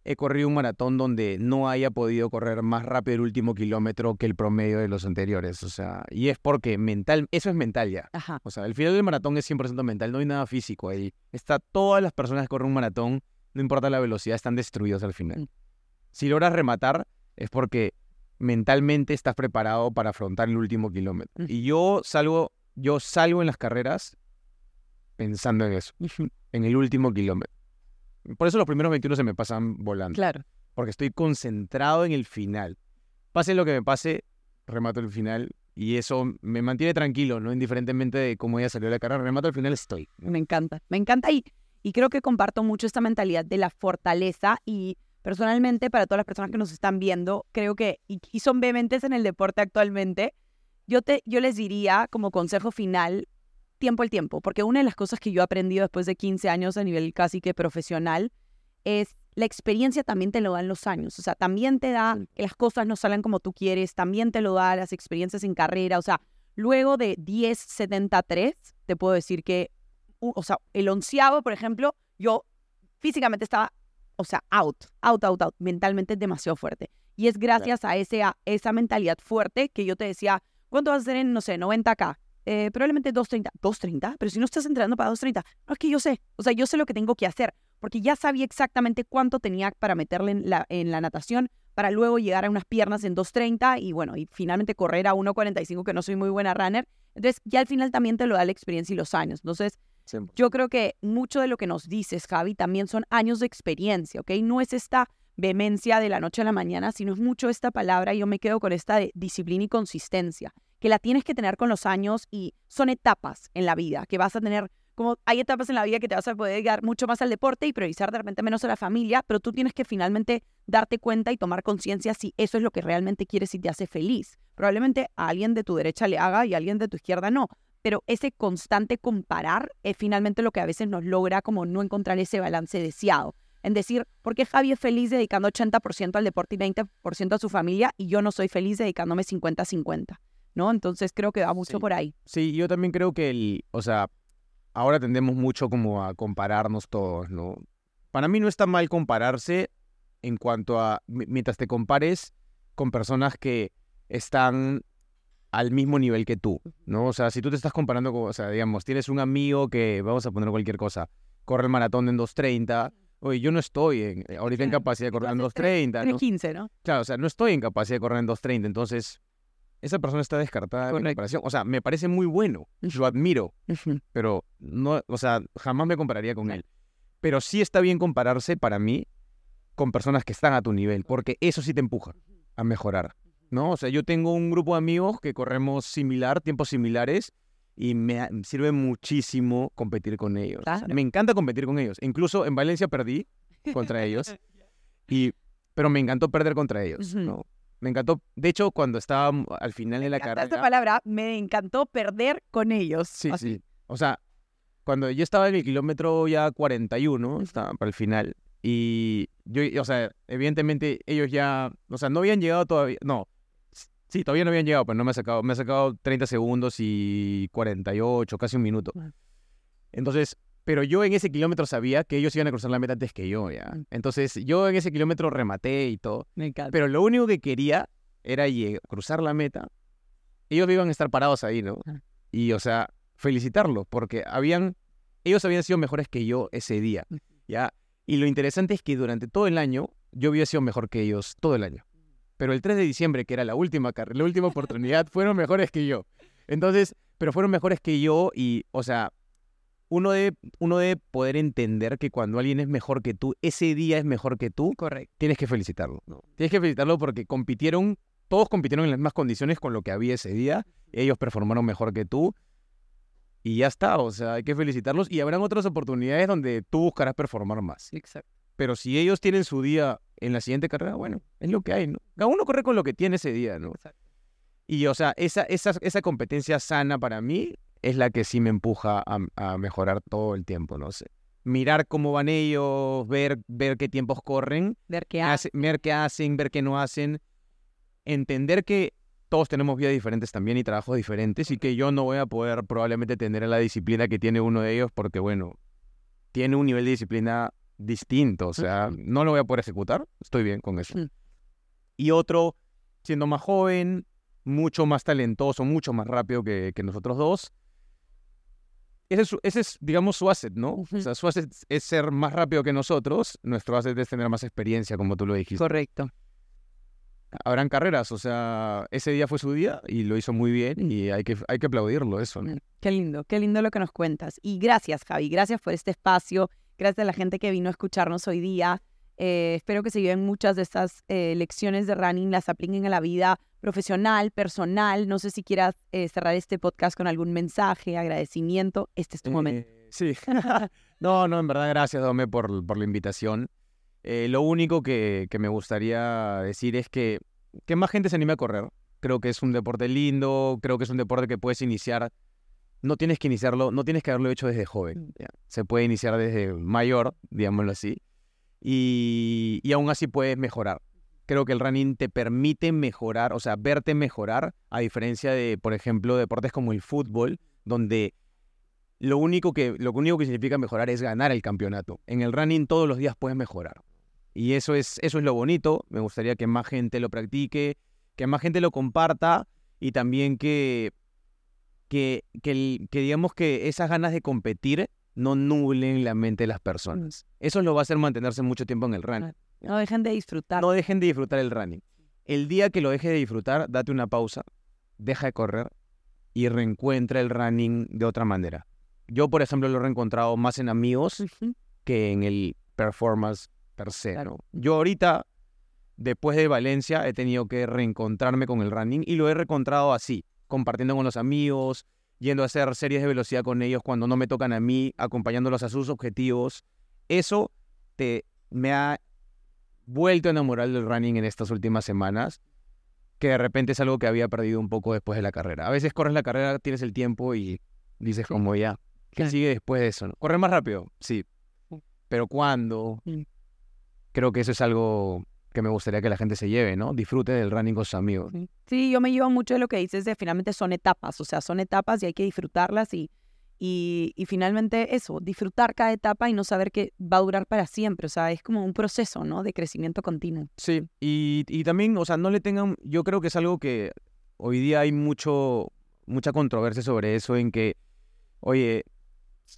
he corrido un maratón donde no haya podido correr más rápido el último kilómetro que el promedio de los anteriores. O sea, y es porque mental, eso es mental ya. Ajá. O sea, el final del maratón es 100% mental, no hay nada físico ahí. Está todas las personas que corren un maratón, no importa la velocidad, están destruidos al final. Mm. Si logras rematar, es porque mentalmente estás preparado para afrontar el último kilómetro. Ujú. Y yo salgo, yo salgo en las carreras pensando en eso, en el último kilómetro. Por eso los primeros 21 se me pasan volando, Claro. porque estoy concentrado en el final. Pase lo que me pase, remato el final y eso me mantiene tranquilo, ¿no? Indiferentemente de cómo haya salido la carrera, remato el final, estoy. Me encanta, me encanta y, y creo que comparto mucho esta mentalidad de la fortaleza y personalmente para todas las personas que nos están viendo, creo que, y, y son vehementes en el deporte actualmente, yo, te, yo les diría como consejo final, tiempo al tiempo, porque una de las cosas que yo he aprendido después de 15 años a nivel casi que profesional es la experiencia también te lo dan los años, o sea, también te da que las cosas no salen como tú quieres, también te lo da las experiencias en carrera, o sea, luego de 10.73, te puedo decir que o sea, el onceavo, por ejemplo, yo físicamente estaba, o sea, out, out, out, out, mentalmente demasiado fuerte. Y es gracias a, ese, a esa mentalidad fuerte que yo te decía, ¿cuánto vas a hacer en, no sé, 90K? Eh, probablemente 230. ¿230? Pero si no estás entrenando para 230. No, es que yo sé, o sea, yo sé lo que tengo que hacer, porque ya sabía exactamente cuánto tenía para meterle en la, en la natación para luego llegar a unas piernas en 2.30 y bueno, y finalmente correr a 1.45, que no soy muy buena runner. Entonces, ya al final también te lo da la experiencia y los años. Entonces, yo creo que mucho de lo que nos dices, Javi, también son años de experiencia, ¿ok? No es esta vehemencia de la noche a la mañana, sino es mucho esta palabra, y yo me quedo con esta de disciplina y consistencia, que la tienes que tener con los años y son etapas en la vida, que vas a tener, como hay etapas en la vida que te vas a poder dedicar mucho más al deporte y priorizar de repente menos a la familia, pero tú tienes que finalmente darte cuenta y tomar conciencia si eso es lo que realmente quieres y te hace feliz. Probablemente a alguien de tu derecha le haga y a alguien de tu izquierda no, pero ese constante comparar es finalmente lo que a veces nos logra como no encontrar ese balance deseado. En decir, ¿por qué Javi es feliz dedicando 80% al deporte y 20% a su familia y yo no soy feliz dedicándome 50-50? ¿No? Entonces creo que va mucho Sí. por ahí. Sí, yo también creo que el, o sea, ahora tendemos mucho como a compararnos todos, ¿no? Para mí no está mal compararse en cuanto a, mi- mientras te compares con personas que están al mismo nivel que tú, ¿no? O sea, si tú te estás comparando con, o sea, digamos, tienes un amigo que, vamos a poner cualquier cosa, corre el maratón en 2.30, oye, yo no estoy en, ahorita en capacidad de correr en haces 2.30, ¿no? 3.15, ¿no? Claro, o sea, no estoy en capacidad de correr en 2.30, entonces esa persona está descartada de mi Correcto. comparación. O sea, me parece muy bueno, lo admiro, pero no, o sea, jamás me compararía con él. Pero sí está bien compararse para mí con personas que están a tu nivel, porque eso sí te empuja a mejorar, ¿no? O sea, yo tengo un grupo de amigos que corremos similar, tiempos similares, y me sirve muchísimo competir con ellos. O sea, Claro. me encanta competir con ellos. Incluso en Valencia perdí contra ellos, y, pero me encantó perder contra ellos. ¿no? Me encantó. De hecho, cuando estaba al final de la encanta Esta carrera... palabra me encantó perder con ellos. Sí, Así. sí. O sea, cuando yo estaba en el kilómetro ya 41, estaba para el final, y yo, o sea, evidentemente ellos ya, o sea, no habían llegado todavía, no, sí, todavía no habían llegado, pero no me ha sacado, me ha sacado 30 segundos y 48, casi un minuto. Entonces, pero yo en ese kilómetro sabía que ellos iban a cruzar la meta antes que yo, ya. Mm. Entonces, yo en ese kilómetro rematé y todo. Me encanta. Pero lo único que quería era cruzar la meta. Ellos iban a estar parados ahí, ¿no? Y, o sea, felicitarlos, porque habían, ellos habían sido mejores que yo ese día. ¿ya? Y lo interesante es que durante todo el año, yo había sido mejor que ellos todo el año. Pero el 3 de diciembre, que era la última carrera, la última oportunidad, fueron mejores que yo. Entonces, pero fueron mejores que yo y, o sea, uno debe, uno debe poder entender que cuando alguien es mejor que tú, ese día es mejor que tú, Correcto. tienes que felicitarlo. ¿no? Tienes que felicitarlo porque compitieron, todos compitieron en las mismas condiciones con lo que había ese día. Ellos performaron mejor que tú. Y ya está, o sea, hay que felicitarlos. Y habrán otras oportunidades donde tú buscarás performar más. Exacto. Pero si ellos tienen su día en la siguiente carrera, bueno, es lo que hay, ¿no? Cada uno corre con lo que tiene ese día, ¿no? Exacto. Y, o sea, esa, esa, esa competencia sana para mí es la que sí me empuja a, a mejorar todo el tiempo, no sé. Mirar cómo van ellos, ver, ver qué tiempos corren Ver qué hace- ver qué hacen, ver qué no hacen, entender que todos tenemos vidas diferentes también y trabajos diferentes y que yo no voy a poder probablemente tener la disciplina que tiene uno de ellos porque, bueno, tiene un nivel de disciplina distinto, o sea, no lo voy a poder ejecutar, estoy bien con eso. Mm. Y otro, siendo más joven, mucho más talentoso, mucho más rápido que, que nosotros dos. Ese es, su- ese es, digamos, su asset, ¿no? O sea, su asset es ser más rápido que nosotros, nuestro asset es tener más experiencia, como tú lo dijiste. Correcto. habrán carreras. O sea, ese día fue su día y lo hizo muy bien y hay que, hay que aplaudirlo, eso. ¿no? Mm, Qué lindo, qué lindo lo que nos cuentas. Y gracias, Javi, gracias por este espacio, gracias a la gente que vino a escucharnos hoy día. Eh, espero que se lleven muchas de estas eh, lecciones de running, las apliquen a la vida profesional, personal. No sé si quieras eh, cerrar este podcast con algún mensaje, agradecimiento. Este es tu momento. Sí. no, no, en verdad, gracias, Dome, por, por la invitación. Lo único que, que me gustaría decir es que, que más gente se anime a correr. Creo que es un deporte lindo, creo que es un deporte que puedes iniciar. No tienes que iniciarlo, no tienes que haberlo hecho desde joven. ya. Se puede iniciar desde mayor, digámoslo así. Y, y aún así puedes mejorar. Creo que el running te permite mejorar, o sea, verte mejorar, a diferencia de, por ejemplo, deportes como el fútbol, donde lo único que, lo único que significa mejorar es ganar el campeonato. En el running todos los días puedes mejorar. Y eso es, eso es lo bonito. Me gustaría que más gente lo practique, que más gente lo comparta y también que, que, que, que digamos que esas ganas de competir no nublen la mente de las personas. Eso lo va a hacer mantenerse mucho tiempo en el running. No dejen de disfrutar. No dejen de disfrutar el running. El día que lo dejes de disfrutar, date una pausa, deja de correr y reencuentra el running de otra manera. Yo, por ejemplo, lo he reencontrado más en amigos que en el performance per se. Yo ahorita, después de Valencia, he tenido que reencontrarme con el running y lo he reencontrado así, compartiendo con los amigos, yendo a hacer series de velocidad con ellos cuando no me tocan a mí, acompañándolos a sus objetivos. Eso te, me ha vuelto a enamorar del running en estas últimas semanas, que de repente es algo que había perdido un poco después de la carrera. A veces corres la carrera, tienes el tiempo y dices Sí. como ya, ¿qué sigue después de eso? no? Correr más rápido, sí. Sí. Pero ¿cuándo? Mm. Creo que eso es algo que me gustaría que la gente se lleve, ¿no? Disfrute del running con sus amigos. Sí. Yo me llevo mucho de lo que dices de finalmente son etapas, o sea, son etapas y hay que disfrutarlas y, y, y finalmente eso, disfrutar cada etapa y no saber que va a durar para siempre, o sea, es como un proceso, ¿no? De crecimiento continuo. Sí, y, y también, o sea, no le tengan, yo creo que es algo que hoy día hay mucho, mucha controversia sobre eso, en que, oye,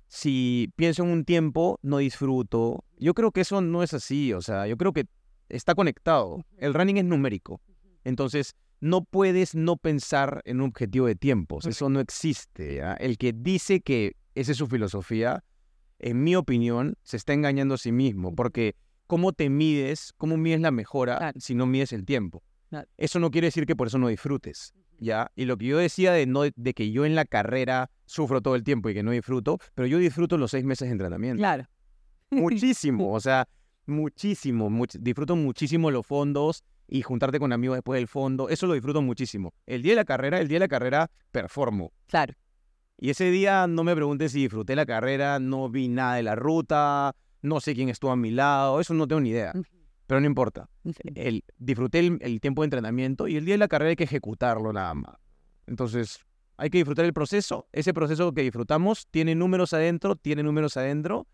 si pienso en un tiempo, no disfruto. Yo creo que eso no es así, o sea, yo creo que está conectado. El running es numérico. Entonces, no puedes no pensar en un objetivo de tiempos. Eso no existe. ¿ya? El que dice que esa es su filosofía, en mi opinión, se está engañando a sí mismo. Porque, ¿cómo te mides? ¿Cómo mides la mejora si no mides el tiempo? Eso no quiere decir que por eso no disfrutes. ¿Ya? Y lo que yo decía de, no, de que yo en la carrera sufro todo el tiempo y que no disfruto, pero yo disfruto los seis meses de entrenamiento Claro. muchísimo, o sea, muchísimo, much- disfruto muchísimo los fondos y juntarte con amigos después del fondo, eso lo disfruto muchísimo. El día de la carrera, el día de la carrera, performo. Claro. Y ese día no me preguntes si disfruté la carrera, no vi nada de la ruta, no sé quién estuvo a mi lado, eso no tengo ni idea, pero no importa. El, disfruté el, el tiempo de entrenamiento y el día de la carrera hay que ejecutarlo nada más. Entonces, hay que disfrutar el proceso. Ese proceso que disfrutamos tiene números adentro, tiene números adentro,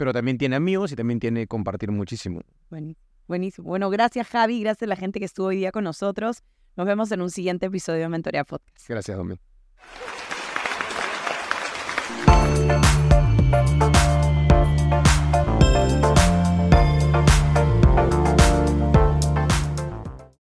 pero también tiene amigos y también tiene compartir muchísimo. Buenísimo. Buenísimo. Bueno, gracias Javi, gracias a la gente que estuvo hoy día con nosotros. Nos vemos en un siguiente episodio de Mentoría Podcast. Gracias, Domingo.